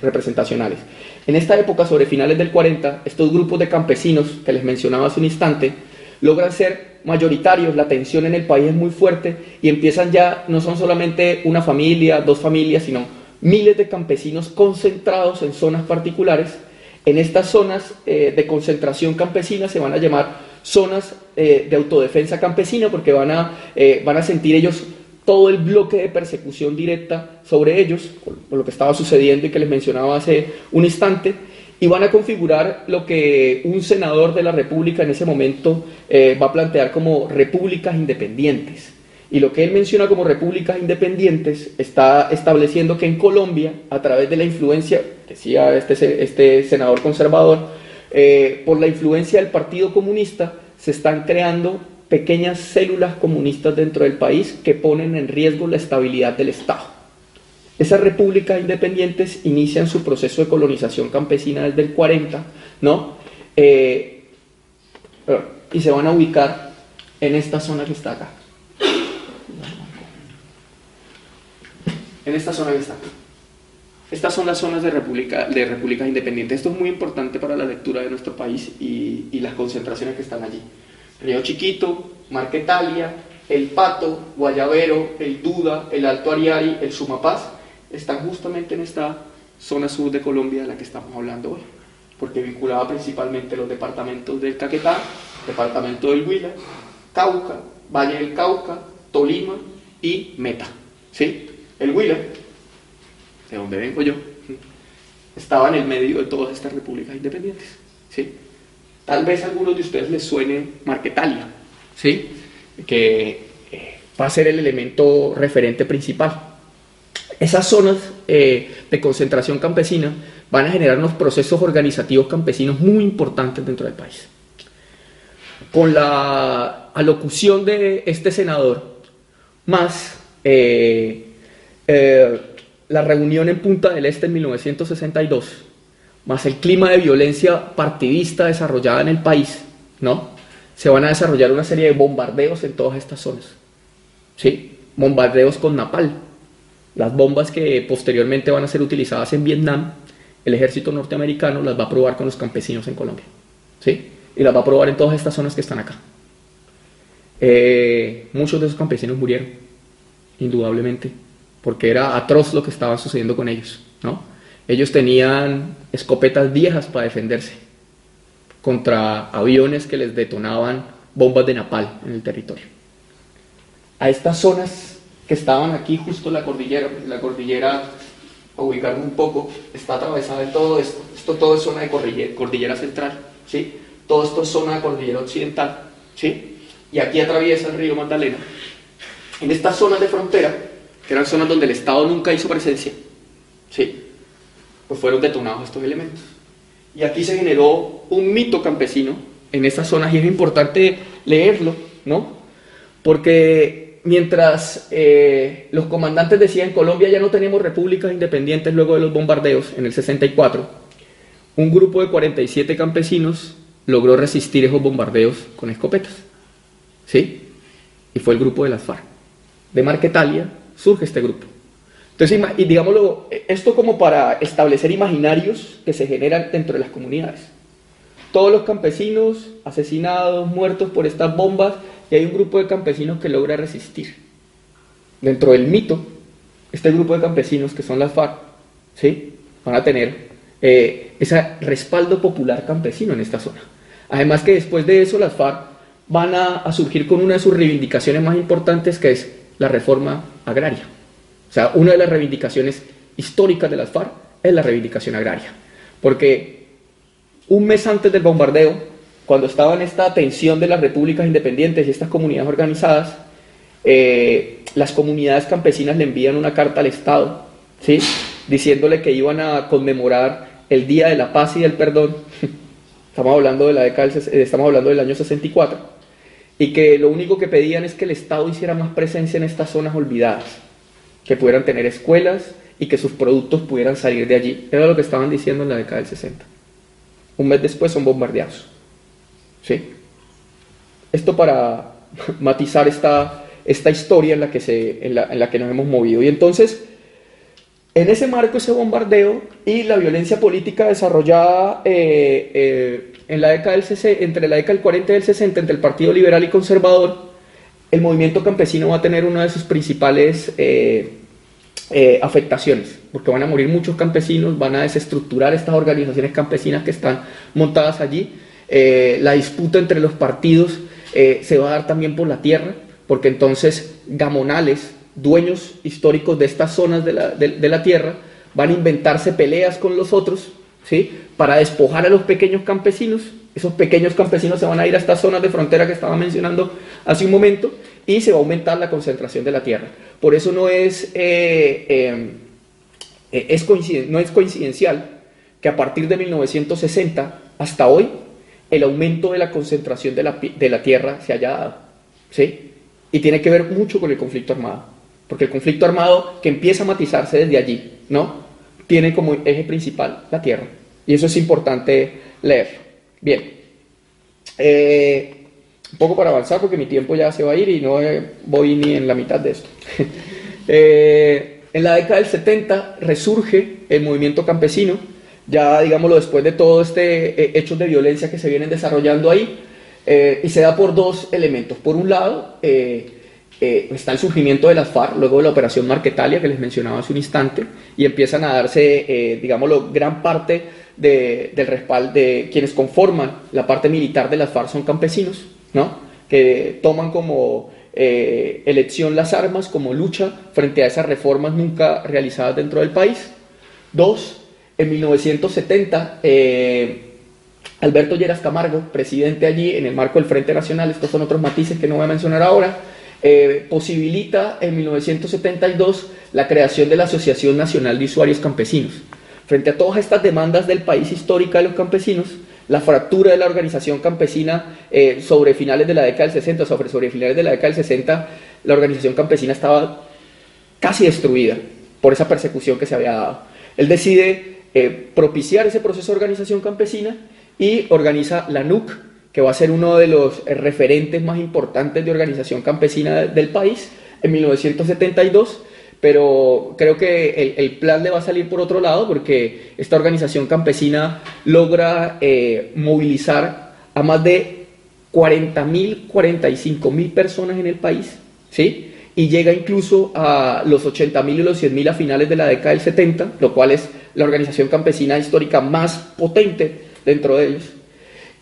representacionales. En esta época, sobre finales del 40, estos grupos de campesinos que les mencionaba hace un instante, logran ser mayoritarios, la tensión en el país es muy fuerte y empiezan ya, no son solamente una familia, dos familias, sino miles de campesinos concentrados en zonas particulares. En estas zonas eh, de concentración campesina se van a llamar zonas eh, de autodefensa campesina porque van a, eh, van a sentir ellos todo el bloque de persecución directa sobre ellos, por, lo que estaba sucediendo y que les mencionaba hace un instante, y van a configurar lo que un senador de la República en ese momento va a plantear como repúblicas independientes. Y lo que él menciona como repúblicas independientes está estableciendo que en Colombia, a través de la influencia, decía este, este senador conservador, eh, por la influencia del Partido Comunista, se están creando pequeñas células comunistas dentro del país que ponen en riesgo la estabilidad del Estado. Esas repúblicas independientes inician su proceso de colonización campesina desde el 40, ¿no? Eh, y se van a ubicar en esta zona que está acá. en esta zona que está. Estas son las zonas de, república, de repúblicas independientes. Esto es muy importante para la lectura de nuestro país y, y las concentraciones que están allí. Río Chiquito, Marquetalia, El Pato, Guayabero, El Duda, El Alto Ariari, El Sumapaz, están justamente en esta zona sur de Colombia de la que estamos hablando hoy, porque vinculaba principalmente los departamentos del Caquetá, departamento del Huila, Cauca, Valle del Cauca, Tolima y Meta. ¿sí? El Huila, de donde vengo yo, estaba en el medio de todas estas repúblicas independientes. ¿sí? Tal vez a algunos de ustedes les suene Marquetalia, ¿sí? que eh, va a ser el elemento referente principal. Esas zonas eh, de concentración campesina van a generar unos procesos organizativos campesinos muy importantes dentro del país. Con la alocución de este senador, más eh, eh, la reunión en Punta del Este en 1962, más el clima de violencia partidista desarrollada en el país, ¿no? Se van a desarrollar una serie de bombardeos en todas estas zonas. ¿Sí? Bombardeos con napal. Las bombas que posteriormente van a ser utilizadas en Vietnam, el ejército norteamericano las va a probar con los campesinos en Colombia. ¿Sí? Y las va a probar en todas estas zonas que están acá. Eh, muchos de esos campesinos murieron, indudablemente porque era atroz lo que estaba sucediendo con ellos. ¿no? Ellos tenían escopetas viejas para defenderse contra aviones que les detonaban bombas de napal en el territorio. A estas zonas que estaban aquí justo la cordillera, la cordillera, ubicarme un poco, está atravesada de todo esto. Esto todo es zona de cordillera, cordillera central, ¿sí? Todo esto es zona de cordillera occidental, ¿sí? y aquí atraviesa el río Magdalena, en estas zonas de frontera, que eran zonas donde el Estado nunca hizo presencia, ¿sí? pues fueron detonados estos elementos. Y aquí se generó un mito campesino en estas zonas y es importante leerlo, ¿no? Porque mientras eh, los comandantes decían Colombia ya no tenemos repúblicas independientes luego de los bombardeos en el 64, un grupo de 47 campesinos logró resistir esos bombardeos con escopetas. ¿Sí? Y fue el grupo de las FARC. De Marquetalia surge este grupo. Entonces, y digámoslo, esto como para establecer imaginarios que se generan dentro de las comunidades. Todos los campesinos asesinados, muertos por estas bombas, y hay un grupo de campesinos que logra resistir. Dentro del mito, este grupo de campesinos que son las FARC, ¿sí? van a tener eh, ese respaldo popular campesino en esta zona. Además que después de eso las FARC van a, surgir con una de sus reivindicaciones más importantes que es la reforma agraria. O sea, una de las reivindicaciones históricas de las FARC es la reivindicación agraria. Porque un mes antes del bombardeo, cuando estaba en esta tensión de las repúblicas independientes y estas comunidades organizadas, eh, las comunidades campesinas le envían una carta al Estado, ¿sí? diciéndole que iban a conmemorar el Día de la Paz y del Perdón, [LAUGHS] estamos hablando, de la década eh, estamos hablando del año 64, y que lo único que pedían es que el Estado hiciera más presencia en estas zonas olvidadas, que pudieran tener escuelas y que sus productos pudieran salir de allí. Era lo que estaban diciendo en la década del 60. Un mes después son bombardeados. ¿Sí? Esto para [LAUGHS] matizar esta, esta historia en la, que se, en, la, en la que nos hemos movido. Y entonces, en ese marco, ese bombardeo y la violencia política desarrollada eh, eh, en la década del entre la década del 40 y el 60 entre el Partido Liberal y Conservador, el movimiento campesino va a tener una de sus principales eh, afectaciones, porque van a morir muchos campesinos, van a desestructurar estas organizaciones campesinas que están montadas allí. La disputa entre los partidos se va a dar también por la tierra, porque entonces gamonales, dueños históricos de estas zonas de la, tierra van a inventarse peleas con los otros, ¿sí? Para despojar a los pequeños campesinos. Esos pequeños campesinos se van a ir a estas zonas de frontera que estaba mencionando hace un momento y se va a aumentar la concentración de la tierra. Por eso no es, eh, eh, no es coincidencial que a partir de 1960 hasta hoy el aumento de la concentración de la, de la tierra se haya dado. ¿sí? Y tiene que ver mucho con el conflicto armado porque el conflicto armado que empieza a matizarse desde allí, ¿no? Tiene como eje principal la tierra. Y eso es importante leer. Bien. Eh, un poco para avanzar, porque mi tiempo ya se va a ir y no voy ni en la mitad de esto. [LAUGHS] Eh, en la década del 70 resurge el movimiento campesino, ya digámoslo después de todo este eh, hechos de violencia que se vienen desarrollando ahí, y se da por dos elementos. Por un lado, eh, está el surgimiento de las FARC, luego de la operación Marquetalia que les mencionaba hace un instante, y empiezan a darse, eh, digámoslo, gran parte del respaldo de quienes conforman la parte militar de las FARC son campesinos, ¿no? que toman como eh, elección las armas, como lucha frente a esas reformas nunca realizadas dentro del país. Dos, en 1970, Alberto Lleras Camargo, presidente allí en el marco del Frente Nacional, estos son otros matices que no voy a mencionar ahora, eh, posibilita en 1972 la creación de la Asociación Nacional de Usuarios Campesinos. Frente a todas estas demandas del país histórica de los campesinos, la fractura de la organización campesina eh, sobre finales de la década del 60, sobre, sobre finales de la década del 60, la organización campesina estaba casi destruida por esa persecución que se había dado. Él decide eh, propiciar ese proceso de organización campesina y organiza la NUC, que va a ser uno de los referentes más importantes de organización campesina del país en 1972, pero creo que el, plan le va a salir por otro lado porque esta organización campesina logra eh, movilizar a más de 40.000, 45.000 personas en el país, ¿sí? Y llega incluso a los 80.000 y los 100.000 a finales de la década del 70, lo cual es la organización campesina histórica más potente dentro de ellos.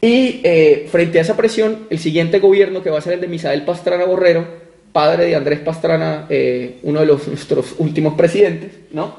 Y eh, frente a esa presión, el siguiente gobierno, que va a ser el de Misael Pastrana Borrero, padre de Andrés Pastrana, eh, uno de los, [LAUGHS] nuestros últimos presidentes, ¿no?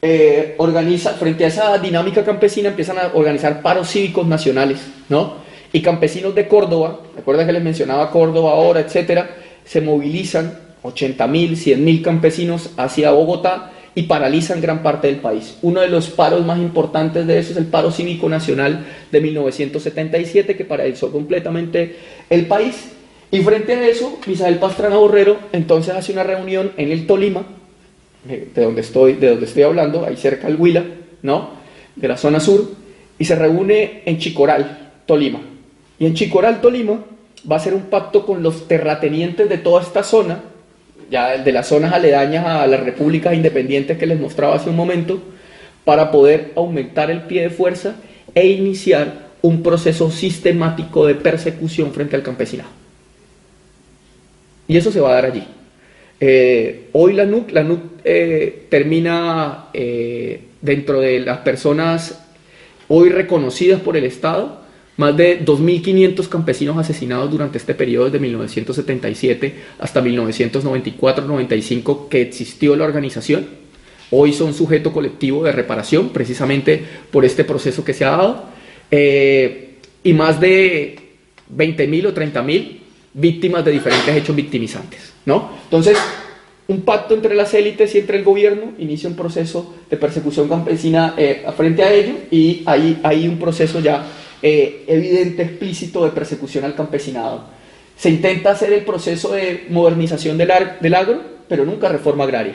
Eh, organiza, frente a esa dinámica campesina, empiezan a organizar paros cívicos nacionales, ¿no? Y campesinos de Córdoba, recuerda que les mencionaba Córdoba ahora, etcétera, se movilizan 80 mil, 100 mil campesinos hacia Bogotá y paralizan gran parte del país. Uno de los paros más importantes de eso es el paro cívico nacional de 1977 que paralizó completamente el país. Y frente a eso, Misael Pastrana Borrero entonces hace una reunión en el Tolima, eh, de donde estoy, de donde estoy hablando, ahí cerca del Huila, ¿no? De la zona sur, y se reúne en Chicoral, Tolima. Y en Chicoral, Tolima, va a hacer un pacto con los terratenientes de toda esta zona, ya de las zonas aledañas a las repúblicas independientes que les mostraba hace un momento, para poder aumentar el pie de fuerza e iniciar un proceso sistemático de persecución frente al campesinado. Y eso se va a dar allí. Eh, hoy la NUC, la NUC eh, termina eh, dentro de las personas hoy reconocidas por el Estado, más de 2.500 campesinos asesinados durante este periodo desde 1977 hasta 1994-95 que existió la organización. Hoy son sujeto colectivo de reparación precisamente por este proceso que se ha dado. Eh, y más de 20.000 o 30.000 víctimas de diferentes hechos victimizantes. ¿no? Entonces, un pacto entre las élites y entre el gobierno inicia un proceso de persecución campesina eh, frente a ello y ahí hay un proceso ya eh, evidente, explícito de persecución al campesinado. Se intenta hacer el proceso de modernización del, del agro, pero nunca reforma agraria.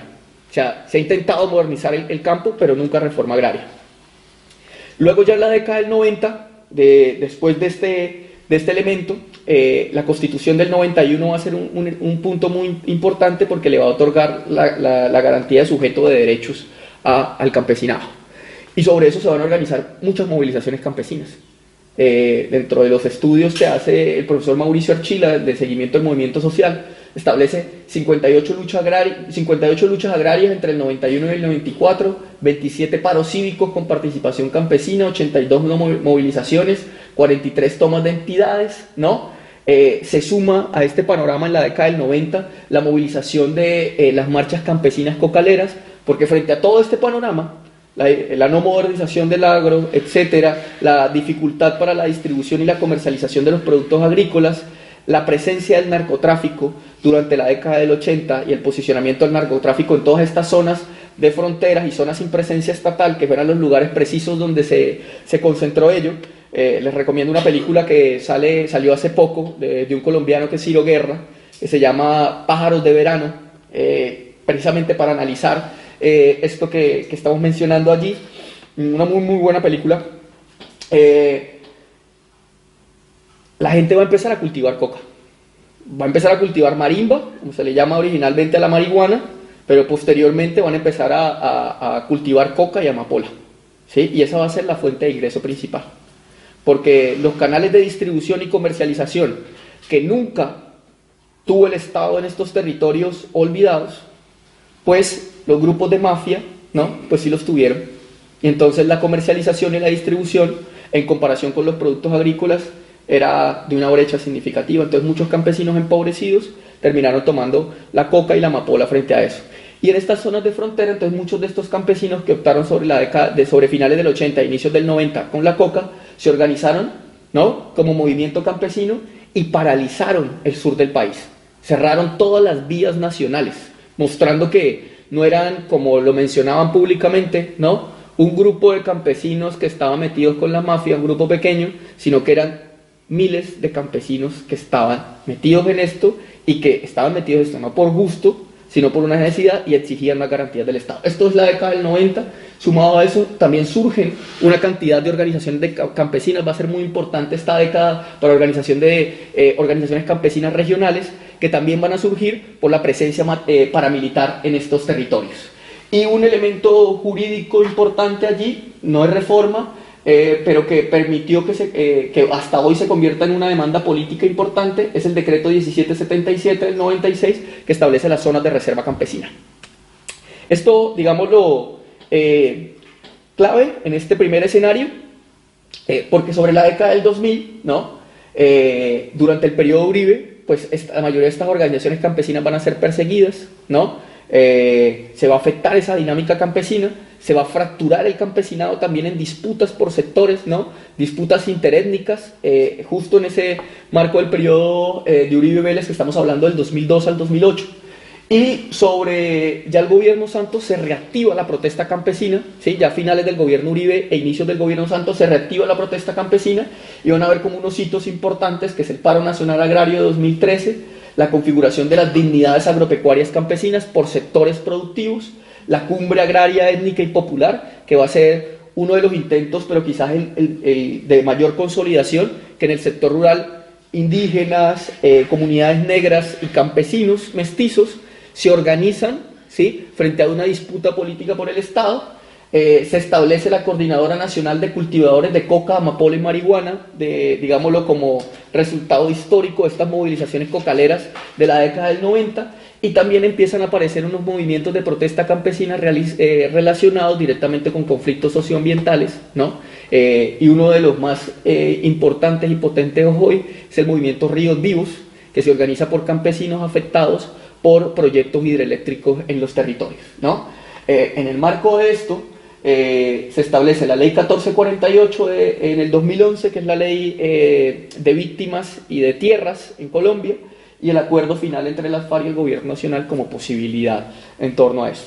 O sea, se ha intentado modernizar el, campo, pero nunca reforma agraria. Luego ya en la década del 90, de, después de este, de este elemento, eh, la constitución del 91 va a ser un, punto muy importante porque le va a otorgar la, garantía de sujeto de derechos al campesinado. Y sobre eso se van a organizar muchas movilizaciones campesinas. Eh, dentro de los estudios que hace el profesor Mauricio Archila de seguimiento del movimiento social, establece 58 luchas, 58 luchas agrarias entre el 91 y el 94, 27 paros cívicos con participación campesina, 82 movilizaciones, 43 tomas de entidades, ¿no? Eh, se suma a este panorama en la década del 90 la movilización de eh, las marchas campesinas cocaleras, porque frente a todo este panorama, la, no modernización del agro, etcétera, la dificultad para la distribución y la comercialización de los productos agrícolas, la presencia del narcotráfico durante la década del 80 y el posicionamiento del narcotráfico en todas estas zonas de fronteras y zonas sin presencia estatal, que eran los lugares precisos donde se, se concentró ello, eh, les recomiendo una película que sale, salió hace poco de, un colombiano que es Ciro Guerra, que se llama Pájaros de Verano, eh, precisamente para analizar eh, esto que, estamos mencionando allí. Una muy, muy buena película. la gente va a empezar a cultivar coca. Va a empezar a cultivar marimba, como se le llama originalmente a la marihuana, pero posteriormente van a empezar a, a cultivar coca y amapola. ¿sí? Y esa va a ser la fuente de ingreso principal porque los canales de distribución y comercialización que nunca tuvo el Estado en estos territorios olvidados, pues los grupos de mafia, ¿no? Pues sí los tuvieron. Y entonces la comercialización y la distribución, en comparación con los productos agrícolas, era de una brecha significativa. Entonces muchos campesinos empobrecidos terminaron tomando la coca y la amapola frente a eso. Y en estas zonas de frontera, entonces muchos de estos campesinos que optaron sobre la década de sobre finales del 80 e inicios del 90 con la coca, se organizaron, ¿no? Como movimiento campesino y paralizaron el sur del país. Cerraron todas las vías nacionales, mostrando que no eran, como lo mencionaban públicamente, ¿no? Un grupo de campesinos que estaban metidos con la mafia, un grupo pequeño, sino que eran miles de campesinos que estaban metidos en esto y que estaban metidos en esto no por gusto, sino por una necesidad y exigían las garantías del Estado. Esto es la década del 90. Sumado a eso, también surgen una cantidad de organizaciones de campesinas. Va a ser muy importante esta década para organización de eh, organizaciones campesinas regionales que también van a surgir por la presencia eh, paramilitar en estos territorios. Y un elemento jurídico importante allí, no es reforma, eh, pero que permitió que, se, eh, que hasta hoy se convierta en una demanda política importante, es el decreto 1777 del 96 que establece las zonas de reserva campesina. Esto, digámoslo, eh, clave en este primer escenario, porque sobre la década del 2000, ¿no? durante el periodo Uribe, pues la mayoría de estas organizaciones campesinas van a ser perseguidas, ¿no? se va a afectar esa dinámica campesina, se va a fracturar el campesinado también en disputas por sectores, ¿no? disputas interétnicas, eh, justo en ese marco del periodo eh, de Uribe Vélez que estamos hablando del 2002 al 2008. Y sobre ya el gobierno Santos se reactiva la protesta campesina, ¿sí? ya a finales del gobierno Uribe e inicios del gobierno Santos se reactiva la protesta campesina y van a ver como unos hitos importantes que es el paro nacional agrario de 2013, la configuración de las dignidades agropecuarias campesinas por sectores productivos, la cumbre agraria étnica y popular, que va a ser uno de los intentos, pero quizás el, de mayor consolidación, que en el sector rural indígenas, eh, comunidades negras y campesinos mestizos se organizan ¿sí? frente a una disputa política por el Estado. Eh, se establece la Coordinadora Nacional de Cultivadores de Coca, Amapola y Marihuana, de, digámoslo como resultado histórico de estas movilizaciones cocaleras de la década del 90, y también empiezan a aparecer unos movimientos de protesta campesina eh, relacionados directamente con conflictos socioambientales, ¿no? Eh, y uno de los más importantes y potentes hoy es el movimiento Ríos Vivos, que se organiza por campesinos afectados por proyectos hidroeléctricos en los territorios. ¿no? Eh, en el marco de esto, eh, se establece la ley 1448 en el 2011, que es la ley eh, de víctimas y de tierras en Colombia, y el acuerdo final entre las FARC y el gobierno nacional como posibilidad en torno a eso.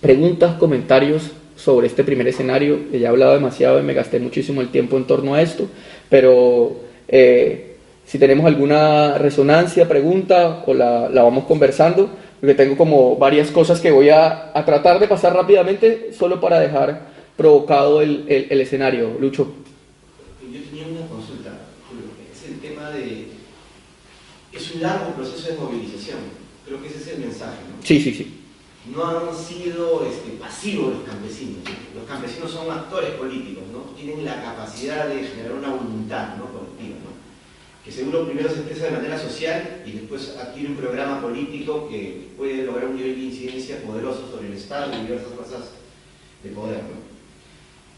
Preguntas, comentarios sobre este primer escenario. Ya he hablado demasiado y me gasté muchísimo el tiempo en torno a esto, pero si tenemos alguna resonancia, pregunta o la, vamos conversando, porque tengo como varias cosas que voy a, tratar de pasar rápidamente solo para dejar provocado el, escenario. Lucho. Yo tenía una consulta, Julio, es el tema de... Es un largo proceso de movilización, creo que ese es el mensaje, ¿no? Sí, sí, sí. No han sido este, pasivos los campesinos, los campesinos son actores políticos, ¿no? Tienen la capacidad de generar una voluntad ¿no? colectiva, ¿no? que seguro primero se expresa de manera social y después adquiere un programa político que puede lograr un nivel de incidencia poderoso sobre el Estado y diversas fuerzas de poder.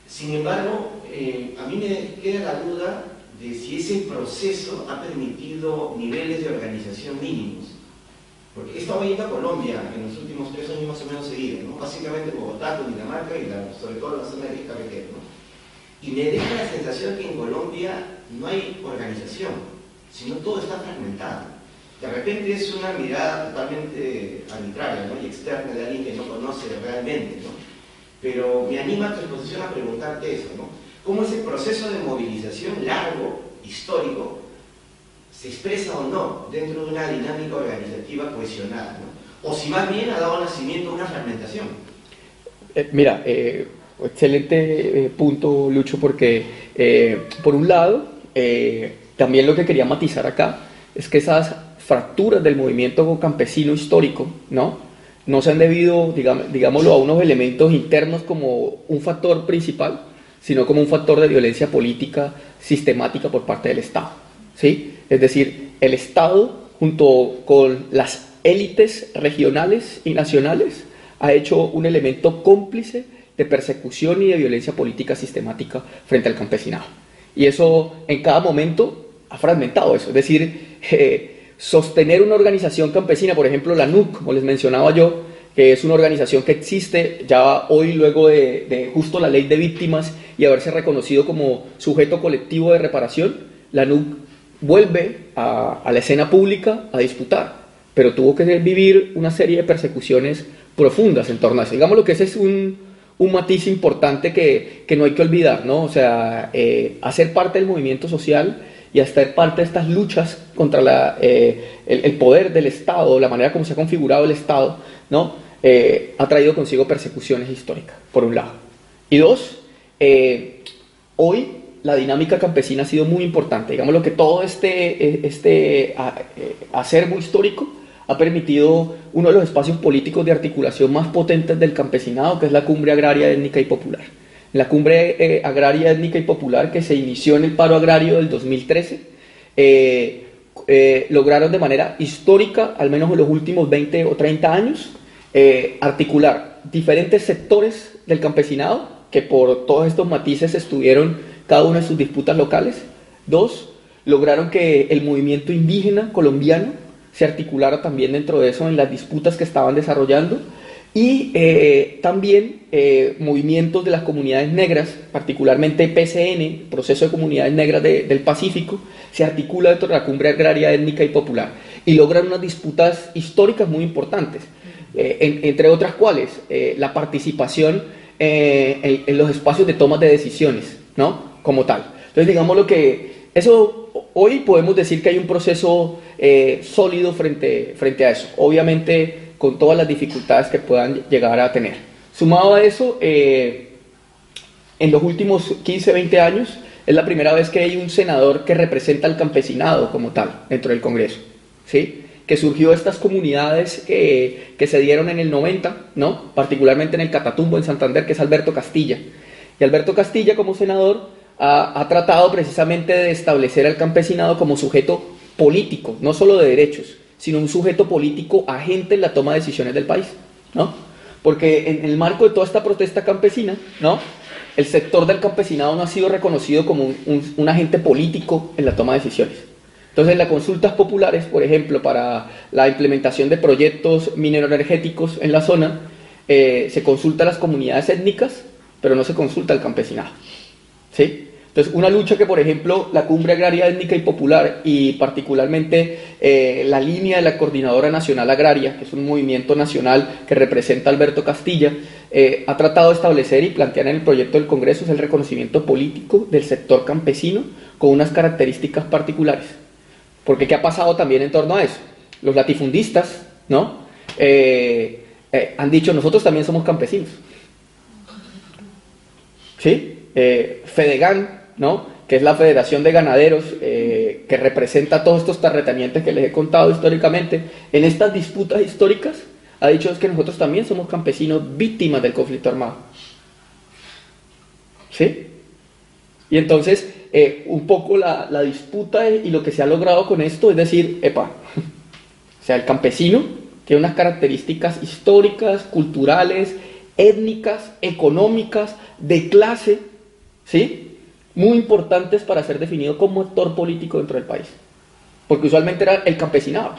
Sin embargo, eh, a mí me queda la duda de si ese proceso ha permitido niveles de organización mínimos. Porque he estado yendo a Colombia en los últimos tres años más o menos seguidos, ¿no? básicamente Bogotá, Cundinamarca y sobre todo la zona de Carretera. ¿no? Y me deja la sensación que en Colombia no hay organización sino todo está fragmentado. De repente es una mirada totalmente arbitraria y externa de alguien que no conoce realmente. ¿no? Pero me anima tu exposición a preguntarte eso, ¿no? ¿Cómo ese proceso de movilización largo, histórico, se expresa o no dentro de una dinámica organizativa cohesionada? ¿no? O si más bien ha dado nacimiento a una fragmentación. Eh, mira, eh, excelente eh, punto, Lucho, porque por un lado, también lo que quería matizar acá es que esas fracturas del movimiento campesino histórico, ¿no? No se han debido, digámoslo, a unos elementos internos como un factor principal, sino como un factor de violencia política sistemática por parte del Estado. ¿sí? Es decir, el Estado, junto con las élites regionales y nacionales, ha hecho un elemento cómplice de persecución y de violencia política sistemática frente al campesinado. Y eso en cada momento ha fragmentado eso. Es decir, [LAUGHS] eh, sostener una organización campesina, por ejemplo la NUC, como les mencionaba yo, que es una organización que existe ya hoy luego de, justo la ley de víctimas y haberse reconocido como sujeto colectivo de reparación, la NUC vuelve a, la escena pública a disputar, pero tuvo que vivir una serie de persecuciones profundas en torno a eso. Digamos lo que ese es un, matiz importante que, no hay que olvidar, ¿no? O sea, eh, hacer parte del movimiento social y hasta parte de estas luchas contra la, eh, el, poder del Estado, la manera como se ha configurado el Estado, ¿no? Eh, ha traído consigo persecuciones hicóricas, por un lado. Y dos, eh, hoy la dinámica campesina ha sido muy importante. Digamos lo que todo este, este acervo histórico ha permitido uno de los espacios políticos de articulación más potentes del campesinado, que es la cumbre agraria étnica y popular la cumbre eh, agraria étnica y popular que se inició en el paro agrario del 2013, eh, eh, lograron de manera histórica, al menos en los últimos 20 o 30 años, articular diferentes sectores del campesinado que por todos estos matices estuvieron cada uno en sus disputas locales. Dos, lograron que el movimiento indígena colombiano se articulara también dentro de eso en las disputas que estaban desarrollando. Y eh, también eh, movimientos de las comunidades negras, particularmente PCN, Proceso de Comunidades Negras del Pacífico, se articula dentro de la cumbre agraria étnica y popular. Y logran unas disputas históricas muy importantes, eh, entre otras cuales la participación en, en, los espacios de toma de decisiones, ¿no? Como tal. Entonces, digamos lo que eso hoy podemos decir que hay un proceso sólido frente, frente a eso. Obviamente con todas las dificultades que puedan llegar a tener. Sumado a eso, eh, en los últimos 15, 20 años, es la primera vez que hay un senador que representa al campesinado como tal dentro del Congreso, ¿sí? Que surgió estas comunidades que se dieron en el 90, ¿no? particularmente en el Catatumbo, en Santander, que es Alberto Castilla. Y Alberto Castilla, como senador, ha, ha tratado precisamente de establecer al campesinado como sujeto político, no solo de derechos, sino un sujeto político agente en la toma de decisiones del país, ¿no? Porque en el marco de toda esta protesta campesina, ¿no? El sector del campesinado no ha sido reconocido como un, agente político en la toma de decisiones. Entonces, las consultas populares, por ejemplo, para la implementación de proyectos mineroenergéticos en la zona, eh, se consulta a las comunidades étnicas, pero no se consulta al campesinado. ¿Sí? Entonces, una lucha que, por ejemplo, la Cumbre Agraria Étnica y Popular y particularmente eh, la línea de la Coordinadora Nacional Agraria, que es un movimiento nacional que representa Alberto Castilla, eh, ha tratado de establecer y plantear en el proyecto del Congreso es el reconocimiento político del sector campesino con unas características particulares. Porque ¿qué ha pasado también en torno a eso? Los latifundistas, ¿no? Eh, han dicho, nosotros también somos campesinos. ¿Sí? Fedegan ¿no? que es la Federación de Ganaderos, eh, que representa todos estos terratenientes que les he contado históricamente, en estas disputas históricas, ha dicho es que nosotros también somos campesinos víctimas del conflicto armado. ¿Sí? Y entonces, eh, un poco la, la, disputa y lo que se ha logrado con esto es decir, epa, [LAUGHS] sea, el campesino tiene unas características históricas, culturales, étnicas, económicas, de clase, ¿sí? muy importantes para ser definido como actor político dentro del país. Porque usualmente era el campesinado.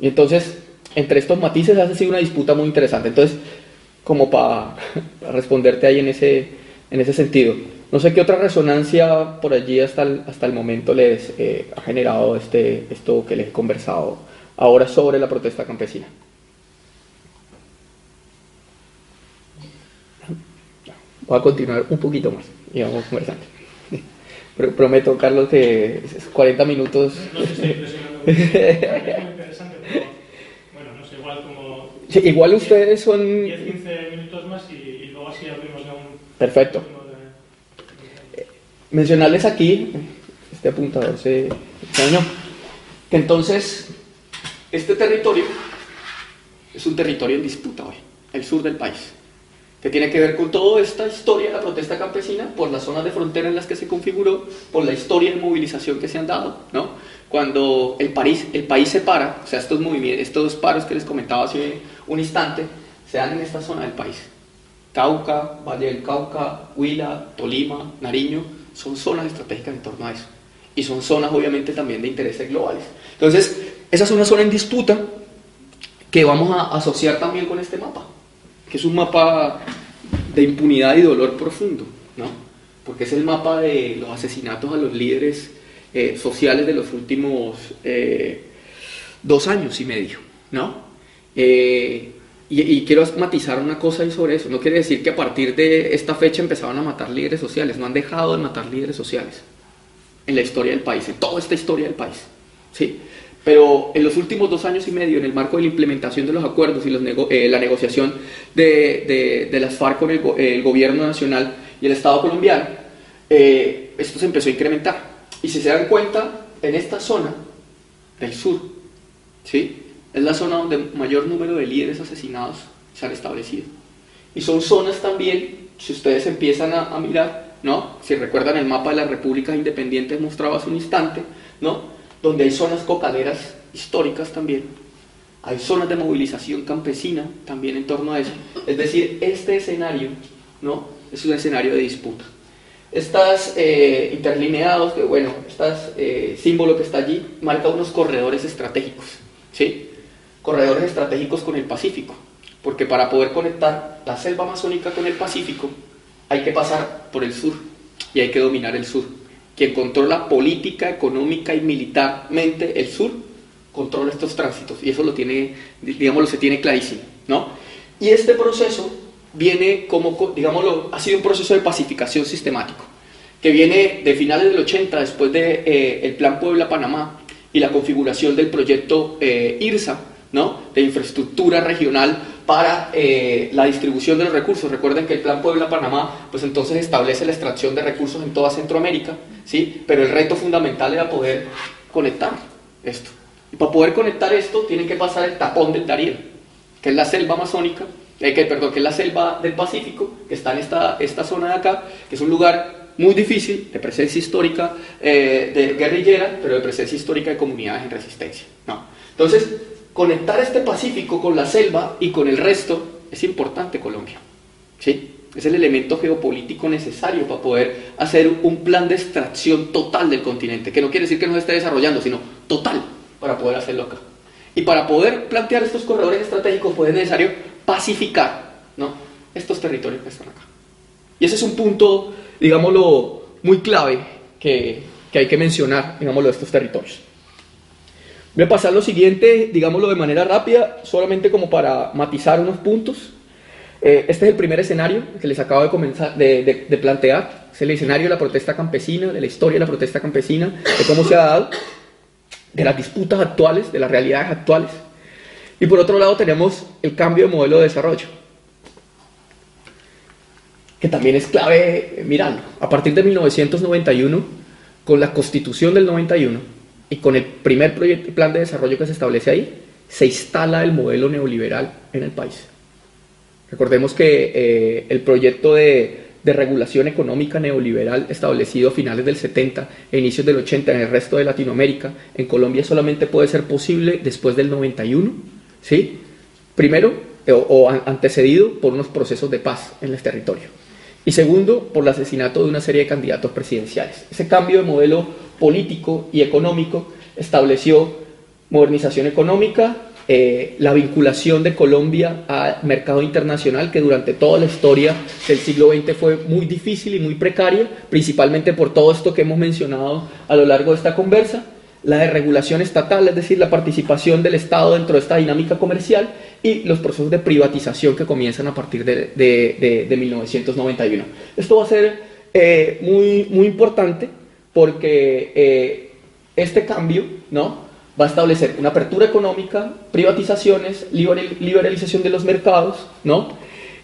Y entonces, entre estos matices ha sido una disputa muy interesante. Entonces, como para, [LAUGHS] responderte ahí en ese, en ese sentido. No sé qué otra resonancia por allí hasta el, hasta el momento les eh, ha generado este, esto que les he conversado ahora sobre la protesta campesina. Voy a continuar un poquito más y vamos conversando prometo, Carlos, que 40 minutos. No, no estoy impresionando. muy interesante, pero bueno, no sé, igual como. Igual ustedes son. 10-15 minutos más y, y, luego así abrimos ya un. Perfecto. Mencionarles aquí, este apuntador se dañó, que entonces este territorio es un territorio en disputa hoy, el sur del país que tiene que ver con toda esta historia de la protesta campesina, por las zonas de frontera en las que se configuró, por la historia de movilización que se han dado, ¿no? Cuando el país, el país se para, o sea, estos, movimientos, estos paros que les comentaba hace un instante, se dan en esta zona del país. Cauca, Valle del Cauca, Huila, Tolima, Nariño, son zonas estratégicas en torno a eso. Y son zonas obviamente también de intereses globales. Entonces, esa es una zona en disputa que vamos a asociar también con este mapa que es un mapa de impunidad y dolor profundo, ¿no? Porque es el mapa de los asesinatos a los líderes eh, sociales de los últimos eh, dos años y medio, ¿no? Eh, y, y, quiero matizar una cosa ahí sobre eso. No quiere decir que a partir de esta fecha empezaban a matar líderes sociales. No han dejado de matar líderes sociales en la historia del país, en toda esta historia del país. ¿sí? Pero en los últimos dos años y medio, en el marco de la implementación de los acuerdos y los eh, la negociación de, de, las FARC con el, gobierno nacional y el Estado colombiano, eh, esto se empezó a incrementar. Y si se dan cuenta, en esta zona del sur, ¿sí? Es la zona donde mayor número de líderes asesinados se han establecido. Y son zonas también, si ustedes empiezan a, a mirar, ¿no? si recuerdan el mapa de las repúblicas independientes mostrado hace un instante, ¿no? donde hay zonas cocaderas históricas también, hay zonas de movilización campesina también en torno a eso. Es decir, este escenario ¿no? es un escenario de disputa. Estas eh, interlineados, que bueno, este símbolo que está allí, marca unos corredores estratégicos, ¿sí? Corredores estratégicos con el Pacífico. porque para poder conectar la selva amazónica con el Pacífico hay que pasar por el sur y hay que dominar el sur. Quien controla política, económica y militarmente el sur, controla estos tránsitos y eso lo tiene, digámoslo, se tiene clarísimo, ¿no? Y este proceso viene como, digámoslo, ha sido un proceso de pacificación sistemático, que viene de finales del 80, después del de, eh, el Plan Puebla-Panamá y la configuración del proyecto eh, IRSA, ¿no? de infraestructura regional para eh, la distribución de los recursos. Recuerden que el Plan Puebla-Panamá, pues entonces establece la extracción de recursos en toda Centroamérica, ¿sí? pero el reto fundamental era poder conectar esto. Y para poder conectar esto, tienen que pasar el tapón del Darién, que es la selva amazónica, eh, que, perdón, que es la selva del Pacífico, que está en esta, esta zona de acá, que es un lugar muy difícil, de presencia histórica eh, de guerrillera, pero de presencia histórica de comunidades en resistencia. ¿no? Entonces, conectar este Pacífico con la selva y con el resto es importante Colombia. ¿sí? Es el elemento geopolítico necesario para poder hacer un plan de extracción total del continente, que no quiere decir que no se esté desarrollando, sino total para poder hacerlo acá. Y para poder plantear estos corredores estratégicos, pues es necesario pacificar ¿no? estos territorios que están acá. Y ese es un punto, digámoslo, muy clave que, que hay que mencionar, digámoslo, de estos territorios. Voy a pasar lo siguiente, digámoslo de manera rápida, solamente como para matizar unos puntos. Eh, este es el primer escenario que les acabo de, comenzar, de, de, de, plantear. Es el escenario de la protesta campesina, de la historia de la protesta campesina, de cómo se ha dado de las disputas actuales, de las realidades actuales. Y por otro lado tenemos el cambio de modelo de desarrollo, que también es clave mirarlo. A partir de 1991, con la constitución del 91 y con el primer proyecto, plan de desarrollo que se establece ahí, se instala el modelo neoliberal en el país. Recordemos que eh, el proyecto de de regulación económica neoliberal establecido a finales del 70 e inicios del 80 en el resto de Latinoamérica, en Colombia solamente puede ser posible después del 91, ¿sí? Primero, o, o antecedido por unos procesos de paz en el territorio. Y segundo, por el asesinato de una serie de candidatos presidenciales. Ese cambio de modelo político y económico estableció modernización económica, eh, la vinculación de Colombia al mercado internacional, que durante toda la historia del siglo XX fue muy difícil y muy precaria, principalmente por todo esto que hemos mencionado a lo largo de esta conversa, la desregulación estatal, es decir, la participación del Estado dentro de esta dinámica comercial y los procesos de privatización que comienzan a partir de, de, de 1991. Esto va a ser eh, muy, muy importante porque eh, este cambio, ¿no? va a establecer una apertura económica, privatizaciones, liberalización de los mercados, ¿no?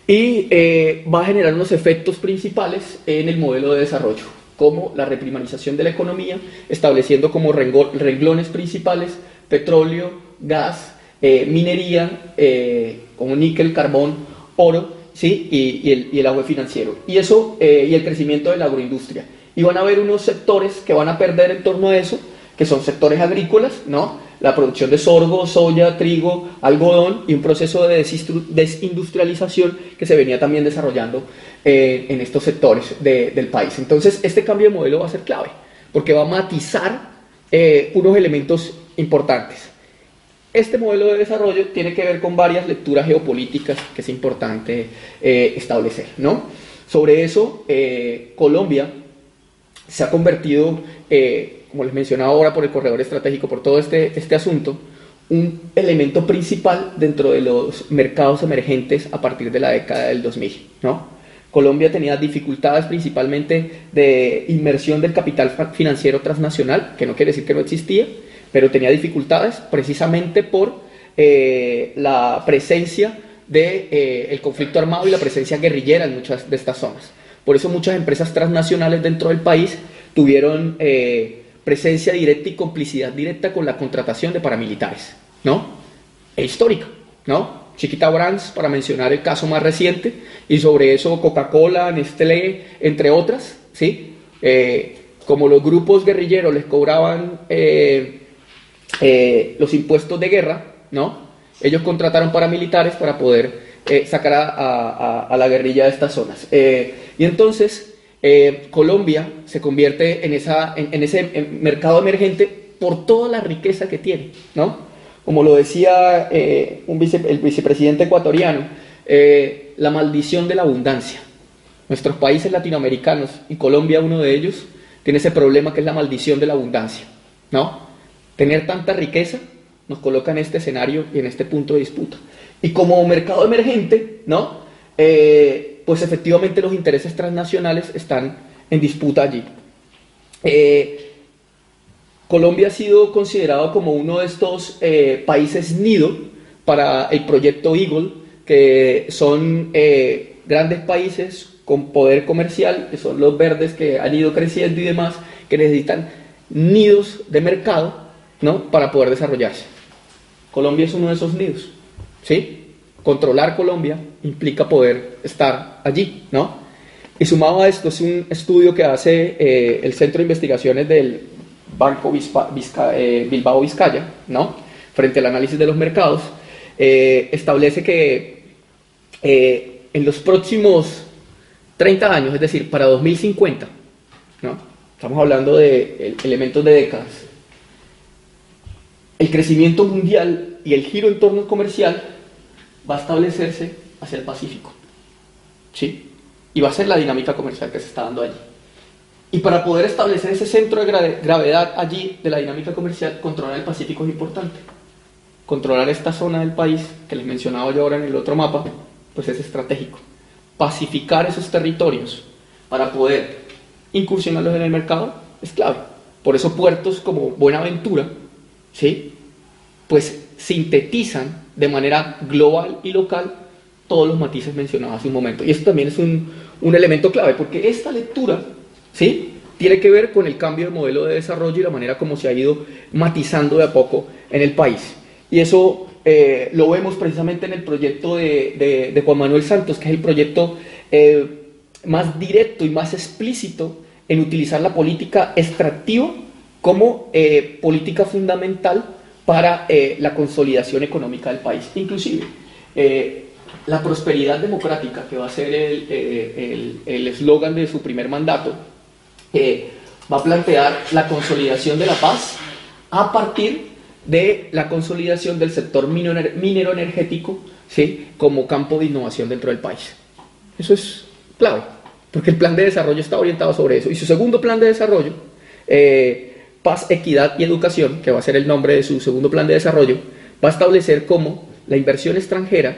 Y eh, va a generar unos efectos principales en el modelo de desarrollo, como la reprimarización de la economía, estableciendo como renglones principales petróleo, gas, eh, minería, como níquel, carbón, oro, ¿sí? Y, el, y el agua financiero. Y eso, y el crecimiento de la agroindustria. Y van a haber unos sectores que van a perder en torno a eso, que son sectores agrícolas, ¿no? La producción de sorgo, soya, trigo, algodón y un proceso de desindustrialización que se venía también desarrollando eh, en estos sectores de, del país. Entonces, este cambio de modelo va a ser clave, porque va a matizar eh, unos elementos importantes. Este modelo de desarrollo tiene que ver con varias lecturas geopolíticas que es importante eh, establecer, ¿no? Sobre eso, eh, Colombia se ha convertido eh, como les mencionaba ahora por el corredor estratégico, por todo este, este asunto, un elemento principal dentro de los mercados emergentes a partir de la década del 2000. ¿no? Colombia tenía dificultades principalmente de inmersión del capital financiero transnacional, que no quiere decir que no existía, pero tenía dificultades precisamente por eh, la presencia del de, eh, conflicto armado y la presencia guerrillera en muchas de estas zonas. Por eso muchas empresas transnacionales dentro del país tuvieron eh, presencia directa y complicidad directa con la contratación de paramilitares, ¿no? E histórica, ¿no? Chiquita Brands, para mencionar el caso más reciente, y sobre eso Coca-Cola, Nestlé, entre otras, ¿sí? Eh, como los grupos guerrilleros les cobraban eh, los impuestos de guerra, ¿no? Ellos contrataron paramilitares para poder eh, a, la guerrilla de estas zonas. Eh, y entonces eh, Colombia se convierte en, esa, en, ese mercado emergente por toda la riqueza que tiene, ¿no? como lo decía eh, el vicepresidente ecuatoriano, la maldición de la abundancia. Nuestros países latinoamericanos, y Colombia uno de ellos, tiene ese problema que es la maldición de la abundancia. ¿no? Tener tanta riqueza nos coloca en este escenario y en este punto de disputa. Y como mercado emergente, ¿no? Eh, pues efectivamente los intereses transnacionales están en disputa allí. Eh, Colombia ha sido considerado como uno de estos eh, países nido para el proyecto Eagle, que son grandes países con poder comercial, que son los verdes que han ido creciendo y demás, que necesitan nidos de mercado ¿no? para poder desarrollarse. Colombia es uno de esos nidos. ¿Sí? Controlar Colombia implica poder estar allí. ¿no? Y sumado a esto es un estudio que hace eh, el Centro de Investigaciones del Banco eh, Bilbao Vizcaya, ¿no? frente al análisis de los mercados, eh, establece que en los próximos 30 años, es decir, para 2050, ¿no? Estamos hablando de elementos de décadas. El crecimiento mundial y el giro en torno comercial va a establecerse hacia el Pacífico. ¿Sí? Y va a ser la dinámica comercial que se está dando allí. Y para poder establecer ese centro de gravedad allí de la dinámica comercial, controlar el Pacífico es importante. Controlar esta zona del país, que les mencionaba yo ahora en el otro mapa, pues es estratégico. Pacificar esos territorios para poder incursionarlos en el mercado es clave. Por eso puertos como Buenaventura, ¿sí? pues sintetizan de manera global y local todos los matices mencionados hace un momento. Y esto también es un, un elemento clave, porque esta lectura ¿sí? tiene que ver con el cambio de modelo de desarrollo y la manera como se ha ido matizando de a poco en el país. Y eso eh, lo vemos precisamente en el proyecto de, de, Juan Manuel Santos, que es el proyecto eh, más directo y más explícito en utilizar la política extractiva como eh, política fundamental para eh, la consolidación económica del país. Inclusive, eh, la prosperidad democrática, que va a ser el eslogan de su primer mandato, va a plantear la consolidación de la paz a partir de la consolidación del sector minero energético ¿sí? como campo de innovación dentro del país. Eso es clave, porque el plan de desarrollo está orientado sobre eso. Y su segundo plan de desarrollo, eh, Paz, Equidad y Educación, que va a ser el nombre de su segundo plan de desarrollo, va a establecer cómo la inversión extranjera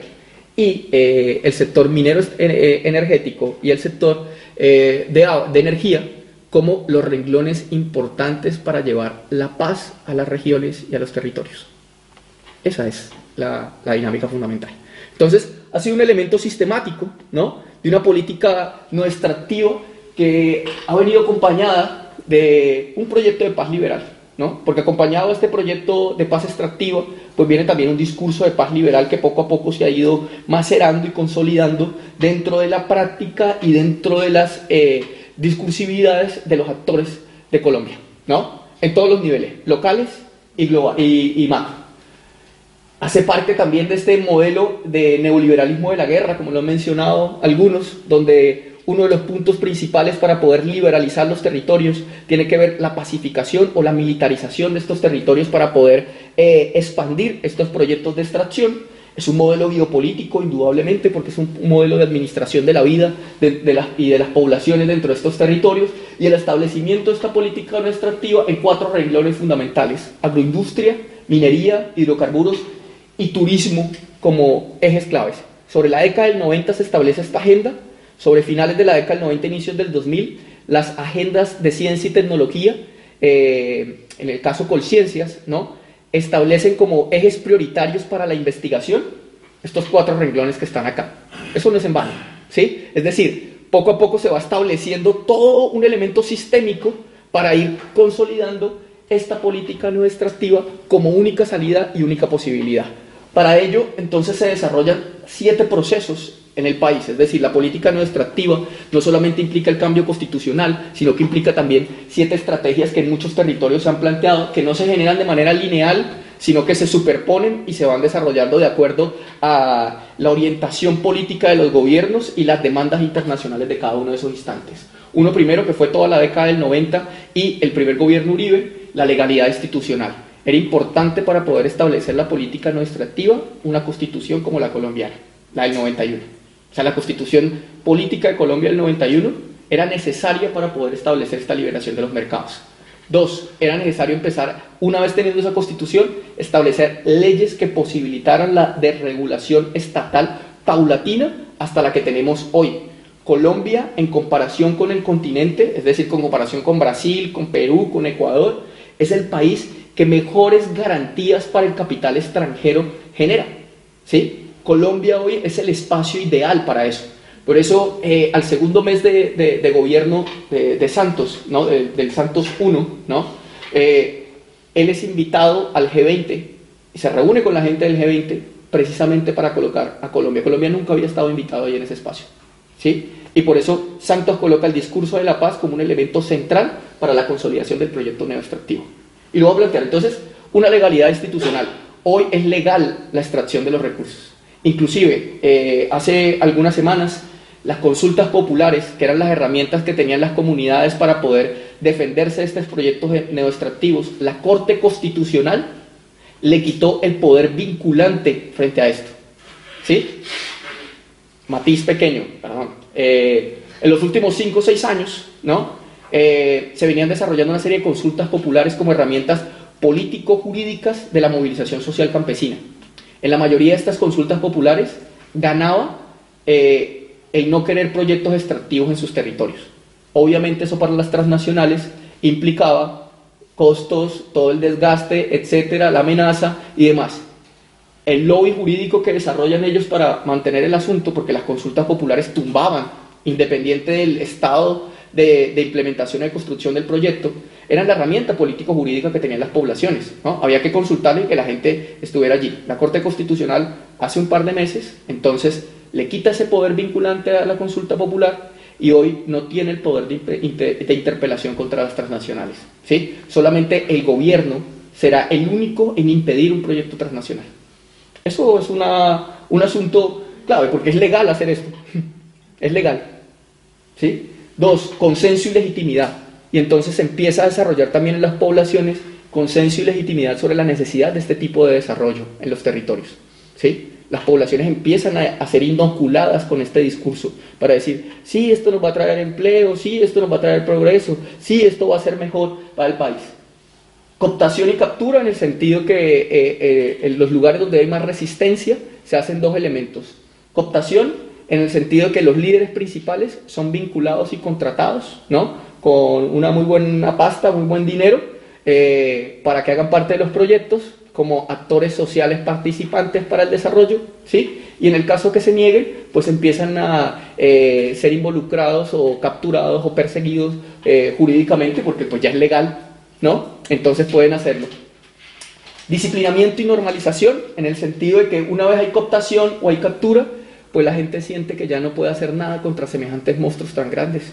y eh, el sector minero eh, energético y el sector de, de, energía como los renglones importantes para llevar la paz a las regiones y a los territorios. Esa es la, la dinámica fundamental. Entonces, ha sido un elemento sistemático, ¿no? de una política no extractiva que ha venido acompañada de un proyecto de paz liberal, ¿no? Porque acompañado de este proyecto de paz extractiva, pues viene también un discurso de paz liberal que poco a poco se ha ido macerando y consolidando dentro de la práctica y dentro de las eh, discursividades de los actores de Colombia, ¿no? En todos los niveles, locales y, global, y, y hace parte también de este modelo de neoliberalismo de la guerra, como lo han mencionado algunos, donde uno de los puntos principales para poder liberalizar los territorios tiene que ver la pacificación o la militarización de estos territorios para poder eh, expandir estos proyectos de extracción. Es un modelo biopolítico, indudablemente, porque es un, modelo de administración de la vida y de las poblaciones dentro de estos territorios y el establecimiento de esta política no extractiva en cuatro renglones fundamentales, agroindustria, minería, hidrocarburos y turismo como ejes claves. Sobre la década del 90 se establece esta agenda, sobre finales de la década del 90, inicios del 2000, las agendas de ciencia y tecnología, eh, en el caso Colciencias, ¿no? establecen como ejes prioritarios para la investigación estos cuatro renglones que están acá. Eso no es en vano, ¿sí? Es decir, poco a poco se va estableciendo todo un elemento sistémico para ir consolidando esta política no extractiva como única salida y única posibilidad. Para ello, entonces se desarrollan siete procesos en el país, es decir, la política no extractiva no solamente implica el cambio constitucional, sino que implica también siete estrategias que en muchos territorios se han planteado, que no se generan de manera lineal, sino que se superponen y se van desarrollando de acuerdo a la orientación política de los gobiernos y las demandas internacionales de cada uno de esos instantes. Uno primero que fue toda la década del 90 y el primer gobierno Uribe, la legalidad institucional. era importante para poder establecer la política administrativa una constitución como la colombiana, la del 91. O sea, la constitución política de Colombia del 91 era necesaria para poder establecer esta liberación de los mercados. Dos, era necesario empezar, una vez teniendo esa constitución, establecer leyes que posibilitaran la desregulación estatal paulatina hasta la que tenemos hoy. Colombia, en comparación con el continente, es decir, con comparación con Brasil, con Perú, con Ecuador, es el país que mejores garantías para el capital extranjero genera. ¿sí? Colombia hoy es el espacio ideal para eso. Por eso, eh, al segundo mes de, gobierno de, Santos, ¿no? del Santos 1, ¿no? Eh, él es invitado al G20 y se reúne con la gente del G20 precisamente para colocar a Colombia. Colombia nunca había estado invitado ahí en ese espacio. ¿sí? Y por eso Santos coloca el discurso de la paz como un elemento central para la consolidación del proyecto neoextractivo. Y lo va a plantear entonces una legalidad institucional. Hoy es legal la extracción de los recursos. Inclusive, eh, hace algunas semanas las consultas populares, que eran las herramientas que tenían las comunidades para poder defenderse de estos proyectos neoextractivos, la Corte Constitucional le quitó el poder vinculante frente a esto. ¿Sí? Matiz pequeño, perdón. Eh, en los últimos 5 o 6 años, ¿no? Eh, se venían desarrollando una serie de consultas populares como herramientas político-jurídicas de la movilización social campesina. En la mayoría de estas consultas populares ganaba eh, el no querer proyectos extractivos en sus territorios. Obviamente eso para las transnacionales implicaba costos, todo el desgaste, etcétera, la amenaza y demás. El lobby jurídico que desarrollan ellos para mantener el asunto, porque las consultas populares tumbaban, independiente del estado de, implementación y construcción del proyecto, eran la herramienta político-jurídica que tenían las poblaciones. ¿no? Había que consultar y que la gente estuviera allí. La Corte Constitucional hace un par de meses, entonces le quita ese poder vinculante a la consulta popular y hoy no tiene el poder de, interpelación contra las transnacionales. ¿sí? Solamente el gobierno será el único en impedir un proyecto transnacional. Eso es una, un asunto clave, porque es legal hacer esto. [LAUGHS] es legal. ¿sí? Dos, consenso y legitimidad. Y entonces se empieza a desarrollar también en las poblaciones consenso y legitimidad sobre la necesidad de este tipo de desarrollo en los territorios. ¿sí? las poblaciones empiezan a, ser inoculadas con este discurso para decir, sí, esto nos va a traer empleo, sí, esto nos va a traer progreso, sí, esto va a ser mejor para el país. Cooptación y captura en el sentido que eh, eh, en los lugares donde hay más resistencia se hacen dos elementos. Cooptación en el sentido que los líderes principales son vinculados y contratados, ¿no? Con una muy buena pasta, muy buen dinero, eh, para que hagan parte de los proyectos, como actores sociales participantes para el desarrollo, ¿sí? Y en el caso que se nieguen, pues empiezan a eh, ser involucrados o capturados o perseguidos eh, jurídicamente, porque pues ya es legal, ¿no? Entonces pueden hacerlo. Disciplinamiento y normalización, en el sentido de que una vez hay cooptación o hay captura, pues la gente siente que ya no puede hacer nada contra semejantes monstruos tan grandes,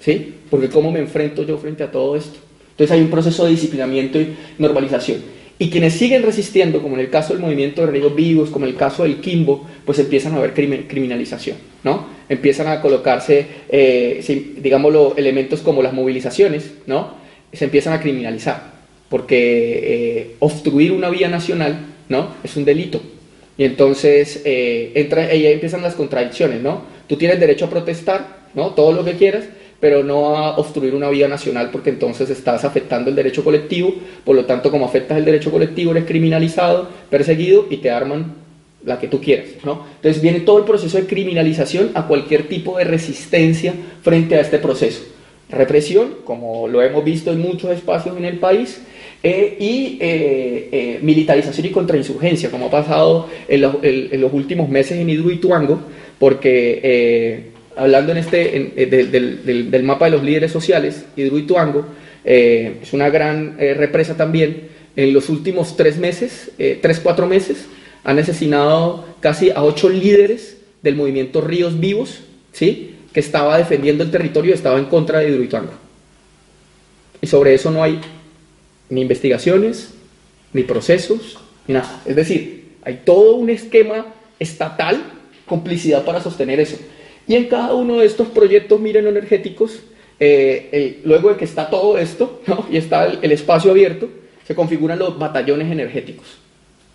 ¿sí? Porque ¿cómo me enfrento yo frente a todo esto? Entonces hay un proceso de disciplinamiento y normalización. Y quienes siguen resistiendo, como en el caso del movimiento de ríos vivos, como en el caso del Kimbo, pues empiezan a ver criminalización, ¿no? Empiezan a colocarse, eh, digámoslo, elementos como las movilizaciones, ¿no? Se empiezan a criminalizar, porque eh, obstruir una vía nacional, ¿no? Es un delito. Y entonces eh, entra, ahí empiezan las contradicciones, ¿no? Tú tienes derecho a protestar, ¿no? Todo lo que quieras, pero no a obstruir una vía nacional porque entonces estás afectando el derecho colectivo, por lo tanto como afectas el derecho colectivo eres criminalizado, perseguido y te arman la que tú quieras. ¿no? Entonces viene todo el proceso de criminalización a cualquier tipo de resistencia frente a este proceso. Represión, como lo hemos visto en muchos espacios en el país, eh, y eh, eh, militarización y contrainsurgencia, como ha pasado en, en, los últimos meses en Hidroituango, porque hablando en este, eh, del, mapa de los líderes sociales, Hidroituango eh, es una gran eh, represa también. En los últimos tres meses, tres, cuatro meses, han asesinado casi a ocho líderes del movimiento Ríos Vivos, ¿sí? que estaba defendiendo el territorio, estaba en contra de Hidroituango. Y sobre eso no hay ni investigaciones, ni procesos, ni nada. Es decir, hay todo un esquema estatal, complicidad para sostener eso. Y en cada uno de estos proyectos energéticos, eh, luego de que está todo esto, [LAUGHS] y está el, espacio abierto, se configuran los batallones energéticos.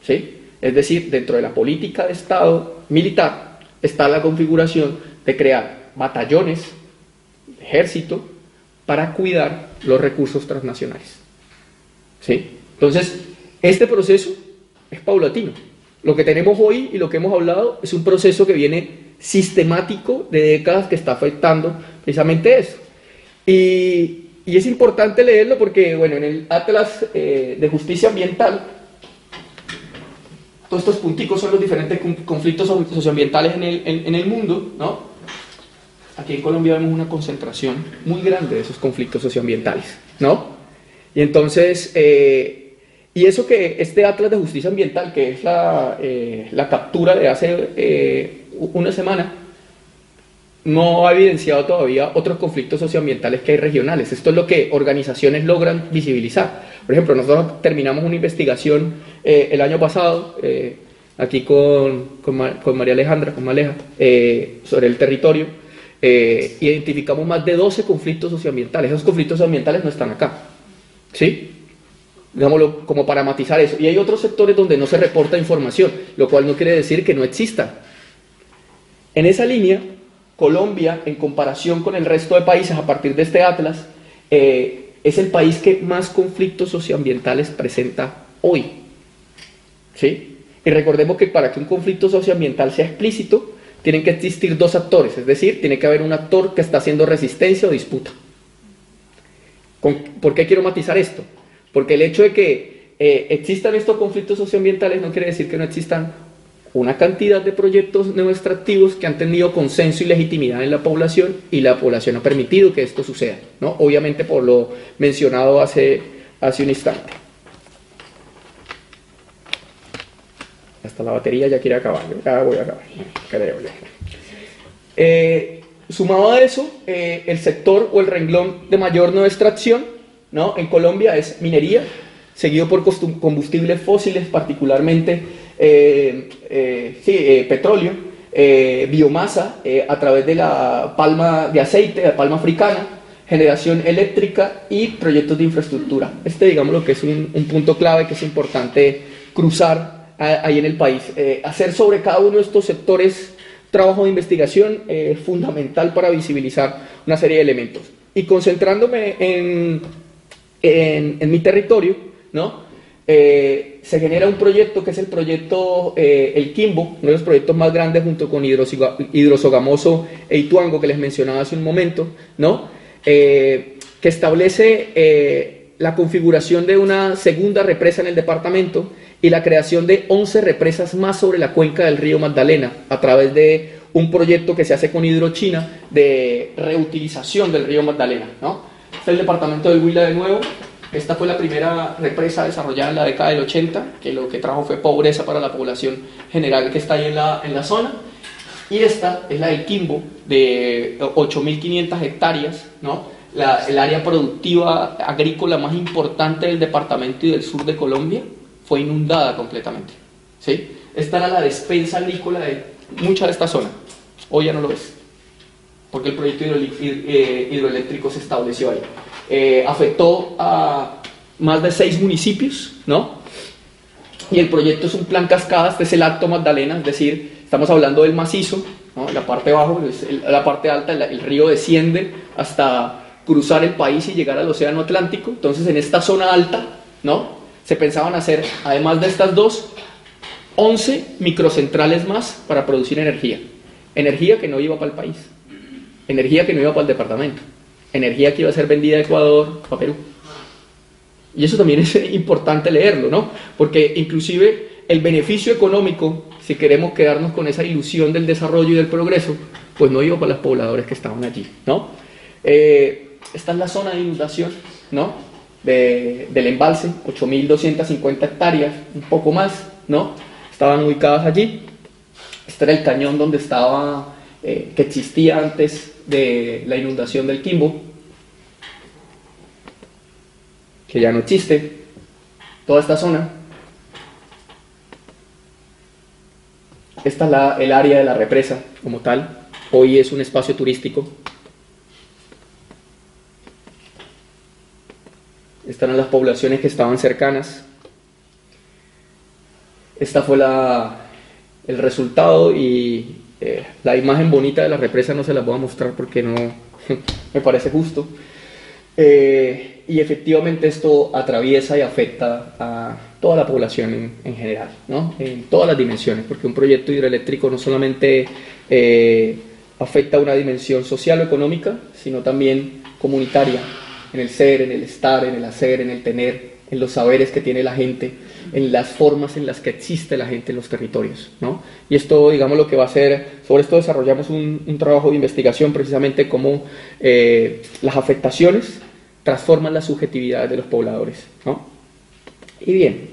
¿sí? Es decir, dentro de la política de Estado militar está la configuración de crear batallones, ejército, para cuidar los recursos transnacionales. ¿Sí? Entonces, este proceso es paulatino. Lo que tenemos hoy y lo que hemos hablado es un proceso que viene sistemático de décadas que está afectando precisamente eso. Y, es importante leerlo porque, bueno, en el Atlas eh, de Justicia Ambiental, todos estos punticos son los diferentes conflictos socioambientales en el, en el mundo, ¿no? aquí en Colombia vemos una concentración muy grande de esos conflictos socioambientales, ¿no? Y entonces, eh, y eso que este Atlas de Justicia Ambiental, que es la, eh, la captura de hace eh, una semana, no ha evidenciado todavía otros conflictos socioambientales que hay regionales. Esto es lo que organizaciones logran visibilizar. Por ejemplo, nosotros terminamos una investigación el año pasado, aquí con, con, con, María Alejandra, con Maleja, sobre el territorio, eh, identificamos más de 12 conflictos socioambientales. Esos conflictos socioambientales no están acá. ¿Sí? Digámoslo como para matizar eso. Y hay otros sectores donde no se reporta información, lo cual no quiere decir que no existan. En esa línea, Colombia, en comparación con el resto de países a partir de este atlas, eh, es el país que más conflictos socioambientales presenta hoy. ¿Sí? Y recordemos que para que un conflicto socioambiental sea explícito, tienen que existir dos actores, es decir, tiene que haber un actor que está haciendo resistencia o disputa. ¿Por qué quiero matizar esto? Porque el hecho de que eh, existan estos conflictos socioambientales no quiere decir que no existan una cantidad de proyectos neoextractivos que han tenido consenso y legitimidad en la población y la población ha permitido que esto suceda, ¿no? obviamente por lo mencionado hace, hace un instante. Hasta la batería ya quiere acabar. Ya voy a acabar. Creo eh, sumado a eso, eh, el sector o el renglón de mayor no extracción ¿no? en Colombia es minería, seguido por combustibles fósiles, particularmente eh, petróleo, biomasa a través de la palma de aceite, la palma africana, generación eléctrica y proyectos de infraestructura. Este, digamos, lo que es un, un punto clave que es importante cruzar ahí en el país. Eh, hacer sobre cada uno de estos sectores trabajo de investigación es fundamental para visibilizar una serie de elementos. Y concentrándome en, en, mi territorio, ¿no? Eh, se genera un proyecto que es el proyecto eh, El Quimbo, uno de los proyectos más grandes junto con Hidrosogamoso e Ituango que les mencionaba hace un momento, ¿no? que establece la configuración de una segunda represa en el departamento y la creación de 11 represas más sobre la cuenca del río Magdalena a través de un proyecto que se hace con Hidrochina de reutilización del río Magdalena. ¿no? Este es el departamento del Huila de nuevo. Esta fue la primera represa desarrollada en la década del 80, que lo que trajo fue pobreza para la población general que está ahí en la, en la zona. Y esta es la del Quimbo, de 8.500 hectáreas, ¿no? La, el área productiva agrícola más importante del departamento y del sur de Colombia, fue inundada completamente. ¿sí? Esta era la despensa agrícola de mucha de esta zona. Hoy ya no lo es, porque el proyecto eh, hidroeléctrico se estableció ahí. Eh, afectó a más de seis municipios, ¿no? Y el proyecto es un plan cascada, este es el Alto Magdalena, es decir, estamos hablando del macizo, ¿no? la parte bajo, la parte alta, el río desciende hasta cruzar el país y llegar al Océano Atlántico. Entonces, en esta zona alta, ¿no? se pensaban hacer, además de estas dos, 11 microcentrales más para producir energía. Energía que no iba para el país, energía que no iba para el departamento, energía que iba a ser vendida a Ecuador, a Perú. Y eso también es [LAUGHS] importante leerlo, ¿no? Porque inclusive el beneficio económico, si queremos quedarnos con esa ilusión del desarrollo y del progreso, pues no iba para los pobladores que estaban allí, ¿no? Eh, esta es la zona de inundación, ¿no? del embalse, 8.250 hectáreas, un poco más, ¿no? Estaban ubicadas allí. Este era el cañón donde estaba, eh, que existía antes de la inundación del Quimbo, que ya no existe. Toda esta zona. Esta es la, el área de la represa como tal. Hoy es un espacio turístico Estas eran las poblaciones que estaban cercanas. Esta fue la, el resultado y eh, la imagen bonita de la represa no se la voy a mostrar porque no [LAUGHS] me parece justo. Eh, y efectivamente esto atraviesa y afecta a toda la población en, general, ¿no? en todas las dimensiones, porque un proyecto hidroeléctrico no solamente eh, afecta a una dimensión social o económica, sino también comunitaria, en el ser, en el estar, en el hacer, en el tener, en los saberes que tiene la gente, en las formas en las que existe la gente en los territorios. ¿no? Y esto, digamos, lo que va a hacer, sobre esto desarrollamos un, trabajo de investigación precisamente cómo eh, las afectaciones transforman la subjetividad de los pobladores. ¿no? Y bien,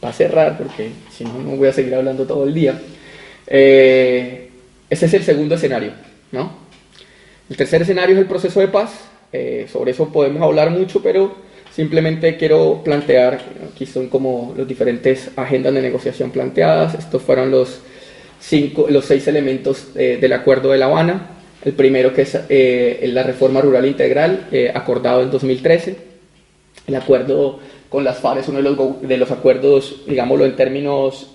para cerrar, porque si no, no voy a seguir hablando todo el día, eh, ese es el segundo escenario. ¿no? El tercer escenario es el proceso de paz. Eh, sobre eso podemos hablar mucho, pero simplemente quiero plantear, aquí son como los diferentes agendas de negociación planteadas. Estos fueron los, cinco, los seis elementos eh, del Acuerdo de La Habana. El primero que es eh, la reforma rural integral, acordado en 2013. El acuerdo con las FARC es uno de los, de los acuerdos, digámoslo en términos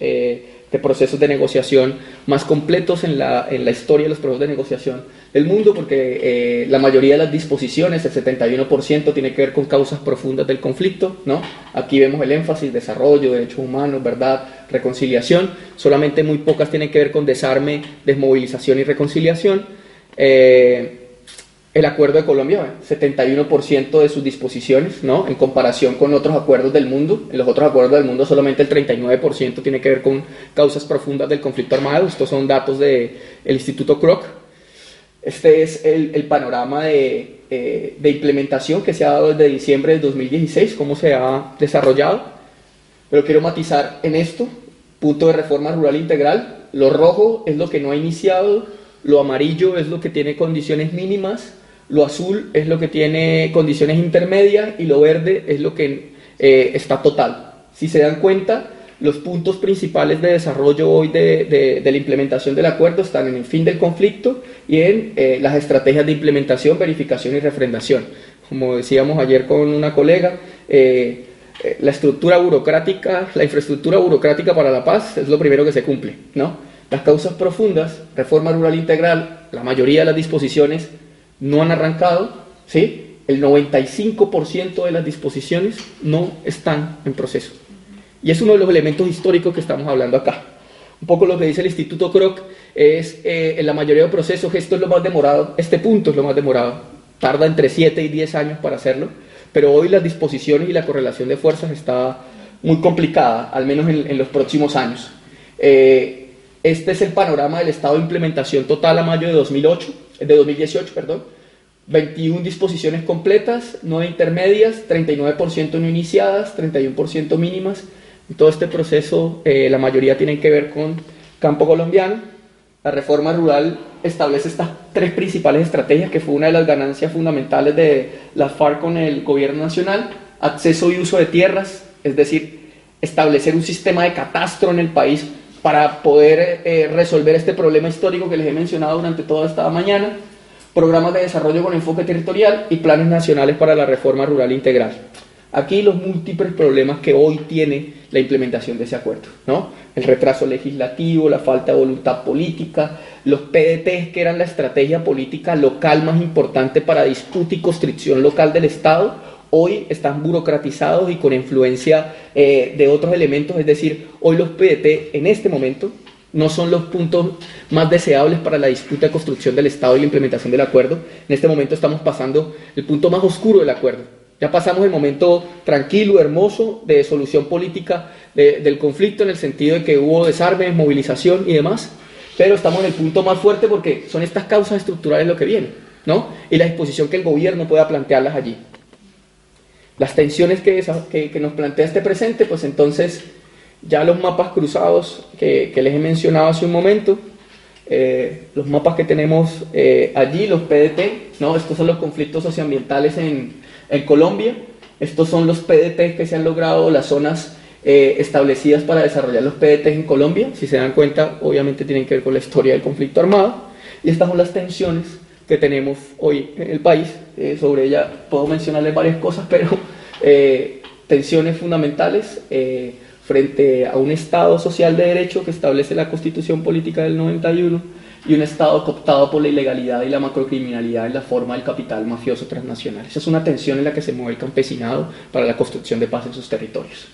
de procesos de negociación más completos en la, en la historia de los procesos de negociación del mundo, porque eh, la mayoría de las disposiciones, el 71%, tiene que ver con causas profundas del conflicto. ¿no? Aquí vemos el énfasis, desarrollo, derechos humanos, verdad, reconciliación. Solamente muy pocas tienen que ver con desarme, desmovilización y reconciliación. Eh, el acuerdo de Colombia, 71% de sus disposiciones, ¿no? En comparación con otros acuerdos del mundo. En los otros acuerdos del mundo solamente el 39% tiene que ver con causas profundas del conflicto armado. Estos son datos del Instituto Kroc. Este es el, panorama de, eh, de, implementación que se ha dado desde diciembre del 2016, cómo se ha desarrollado. Pero quiero matizar en esto, punto de reforma rural integral. Lo rojo es lo que no ha iniciado, lo amarillo es lo que tiene condiciones mínimas, lo azul es lo que tiene condiciones intermedias y lo verde es lo que eh, está total. Si se dan cuenta, los puntos principales de desarrollo hoy de, la implementación del acuerdo están en el fin del conflicto y en eh, las estrategias de implementación, verificación y refrendación. Como decíamos ayer con una colega, eh, la estructura burocrática, la infraestructura burocrática para la paz es lo primero que se cumple. ¿no? Las causas profundas, reforma rural integral, la mayoría de las disposiciones no han arrancado, ¿sí? el 95% de las disposiciones no están en proceso. Y es uno de los elementos históricos que estamos hablando acá. Un poco lo que dice el Instituto Kroc es, eh, en la mayoría de procesos, esto es lo más demorado, este punto es lo más demorado, tarda entre 7 y 10 años para hacerlo, pero hoy las disposiciones y la correlación de fuerzas está muy complicada, al menos en, los próximos años. Eh, este es el panorama del estado de implementación total a mayo de 2008, de 2018, perdón. 21 disposiciones completas, 9 intermedias, 39% no iniciadas, 31% mínimas. En todo este proceso, eh, la mayoría tienen que ver con campo colombiano. La reforma rural establece estas tres principales estrategias, que fue una de las ganancias fundamentales de la FARC con el gobierno nacional. Acceso y uso de tierras, es decir, establecer un sistema de catastro en el país para poder eh, resolver este problema histórico que les he mencionado durante toda esta mañana, programas de desarrollo con enfoque territorial y planes nacionales para la reforma rural integral. Aquí los múltiples problemas que hoy tiene la implementación de ese acuerdo, ¿no? El retraso legislativo, la falta de voluntad política, los PDT que eran la estrategia política local más importante para disputa y construcción local del Estado, hoy están burocratizados y con influencia eh, de otros elementos, es decir, hoy los PDT en este momento no son los puntos más deseables para la disputa de construcción del Estado y la implementación del acuerdo. En este momento estamos pasando el punto más oscuro del acuerdo. Ya pasamos el momento tranquilo, hermoso, de solución política del conflicto en el sentido de que hubo desarme, movilización y demás, pero estamos en el punto más fuerte porque son estas causas estructurales lo que viene, ¿no? Y la disposición que el gobierno pueda plantearlas allí las tensiones que, nos plantea este presente, pues entonces ya los mapas cruzados que, les he mencionado hace un momento, eh, los mapas que tenemos eh, allí, los PDT, ¿no? estos son los conflictos socioambientales en, en, Colombia, estos son los PDT que se han logrado, las zonas eh, establecidas para desarrollar los PDT en Colombia, si se dan cuenta, obviamente tienen que ver con la historia del conflicto armado, y estas son las tensiones que tenemos hoy en el país. Eh, sobre ella puedo mencionarles varias cosas, [LAUGHS] pero eh, tensiones fundamentales eh, frente a un Estado social de derecho que establece la Constitución Política del 91 y un Estado cooptado por la ilegalidad y la macrocriminalidad en la forma del capital mafioso transnacional. Esa es una tensión en la que se mueve el campesinado para la construcción de paz en sus territorios.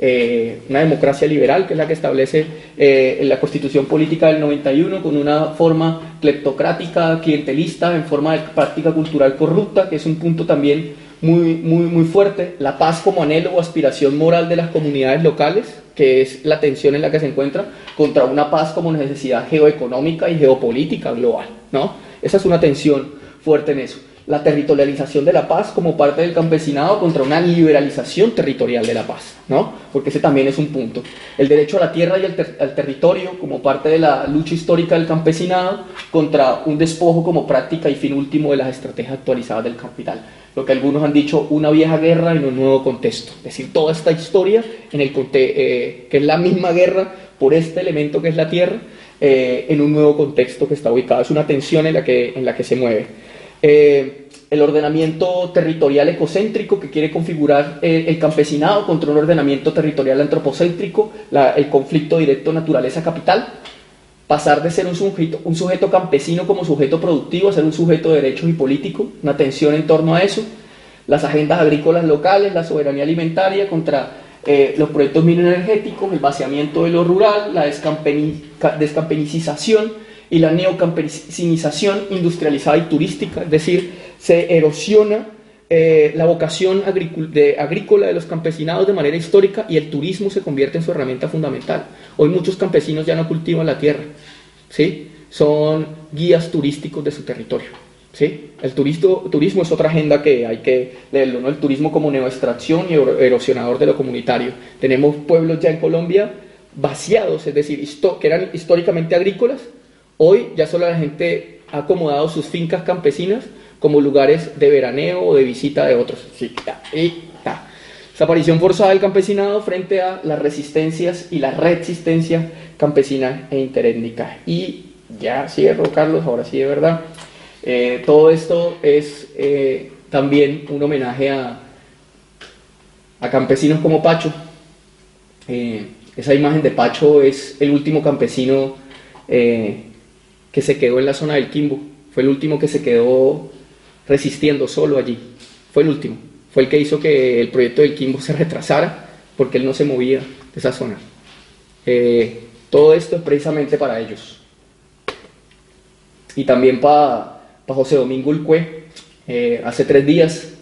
Eh, una democracia liberal, que es la que establece eh, la constitución política del 91, con una forma cleptocrática, clientelista, en forma de práctica cultural corrupta, que es un punto también muy, muy, muy fuerte. La paz como anhelo o aspiración moral de las comunidades locales, que es la tensión en la que se encuentra, contra una paz como necesidad geoeconómica y geopolítica global. ¿no? Esa es una tensión fuerte en eso la territorialización de la paz como parte del campesinado contra una liberalización territorial de la paz, ¿no? Porque ese también es un punto. El derecho a la tierra y al, territorio como parte de la lucha histórica del campesinado contra un despojo como práctica y fin último de las estrategias actualizadas del capital. Lo que algunos han dicho, una vieja guerra en un nuevo contexto. Es decir, toda esta historia en el eh, que es la misma guerra por este elemento que es la tierra, eh, en un nuevo contexto que está ubicado. Es una tensión en la que, en la que se mueve. Eh, el ordenamiento territorial ecocéntrico que quiere configurar eh, el, campesinado contra un ordenamiento territorial antropocéntrico, el conflicto directo naturaleza-capital, pasar de ser un sujeto, un sujeto campesino como sujeto productivo a ser un sujeto de derechos y político, una tensión en torno a eso, las agendas agrícolas locales, la soberanía alimentaria contra eh, los proyectos minoenergéticos, el vaciamiento de lo rural, la descampenicización, y la neocampesinización industrializada y turística, es decir, se erosiona eh, la vocación agrícola de los campesinados de manera histórica y el turismo se convierte en su herramienta fundamental. Hoy muchos campesinos ya no cultivan la tierra, ¿sí? son guías turísticos de su territorio. ¿sí? El turismo es otra agenda que hay que leerlo, ¿no? el turismo como neoextracción y erosionador de lo comunitario. Tenemos pueblos ya en Colombia vaciados, es decir, que eran históricamente agrícolas, Hoy ya solo la gente ha acomodado sus fincas campesinas como lugares de veraneo o de visita de otros. Sí, y Esa aparición forzada del campesinado frente a las resistencias y la resistencia campesina e interétnica. Y ya cierro, Carlos, ahora sí de verdad. Eh, todo esto es eh, también un homenaje a, a campesinos como Pacho. Eh, esa imagen de Pacho es el último campesino que se quedó en la zona del Quimbo. Fue el último que se quedó resistiendo solo allí. Fue el último. Fue el que hizo que el proyecto del Quimbo se retrasara porque él no se movía de esa zona. Eh, todo esto es precisamente para ellos. Y también para, José Domingo Ulcue. Eh, hace tres días,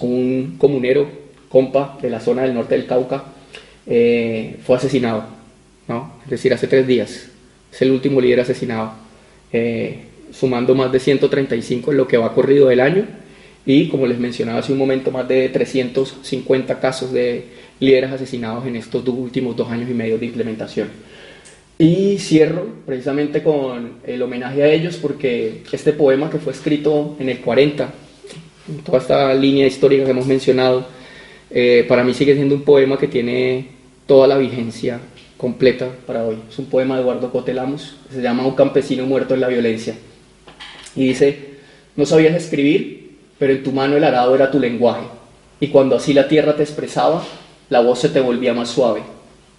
un comunero, compa de la zona del norte del Cauca, eh, fue asesinado. ¿no? Es decir, hace tres días es el último líder asesinado, eh, sumando más de 135 en lo que va corrido del año y, como les mencionaba hace un momento, más de 350 casos de líderes asesinados en estos dos últimos dos años y medio de implementación. Y cierro precisamente con el homenaje a ellos porque este poema que fue escrito en el 40, toda esta línea histórica que hemos mencionado, eh, para mí sigue siendo un poema que tiene toda la vigencia completa para hoy. Es un poema de Eduardo Cotelamos, se llama Un campesino muerto en la violencia. Y dice, no sabías escribir, pero en tu mano el arado era tu lenguaje. Y cuando así la tierra te expresaba, la voz se te volvía más suave.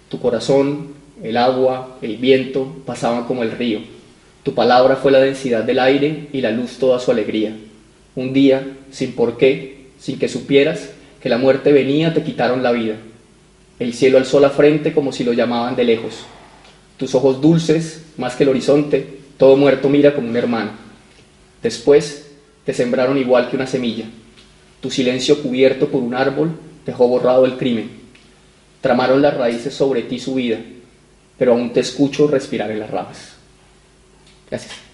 Tu corazón, el agua, el viento pasaban como el río. Tu palabra fue la densidad del aire y la luz toda su alegría. Un día, sin por qué, sin que supieras que la muerte venía, te quitaron la vida el cielo alzó la frente como si lo llamaban de lejos. Tus ojos dulces, más que el horizonte, todo muerto mira como un hermano. Después te sembraron igual que una semilla. Tu silencio cubierto por un árbol dejó borrado el crimen. Tramaron las raíces sobre ti su vida, pero aún te escucho respirar en las ramas. Gracias.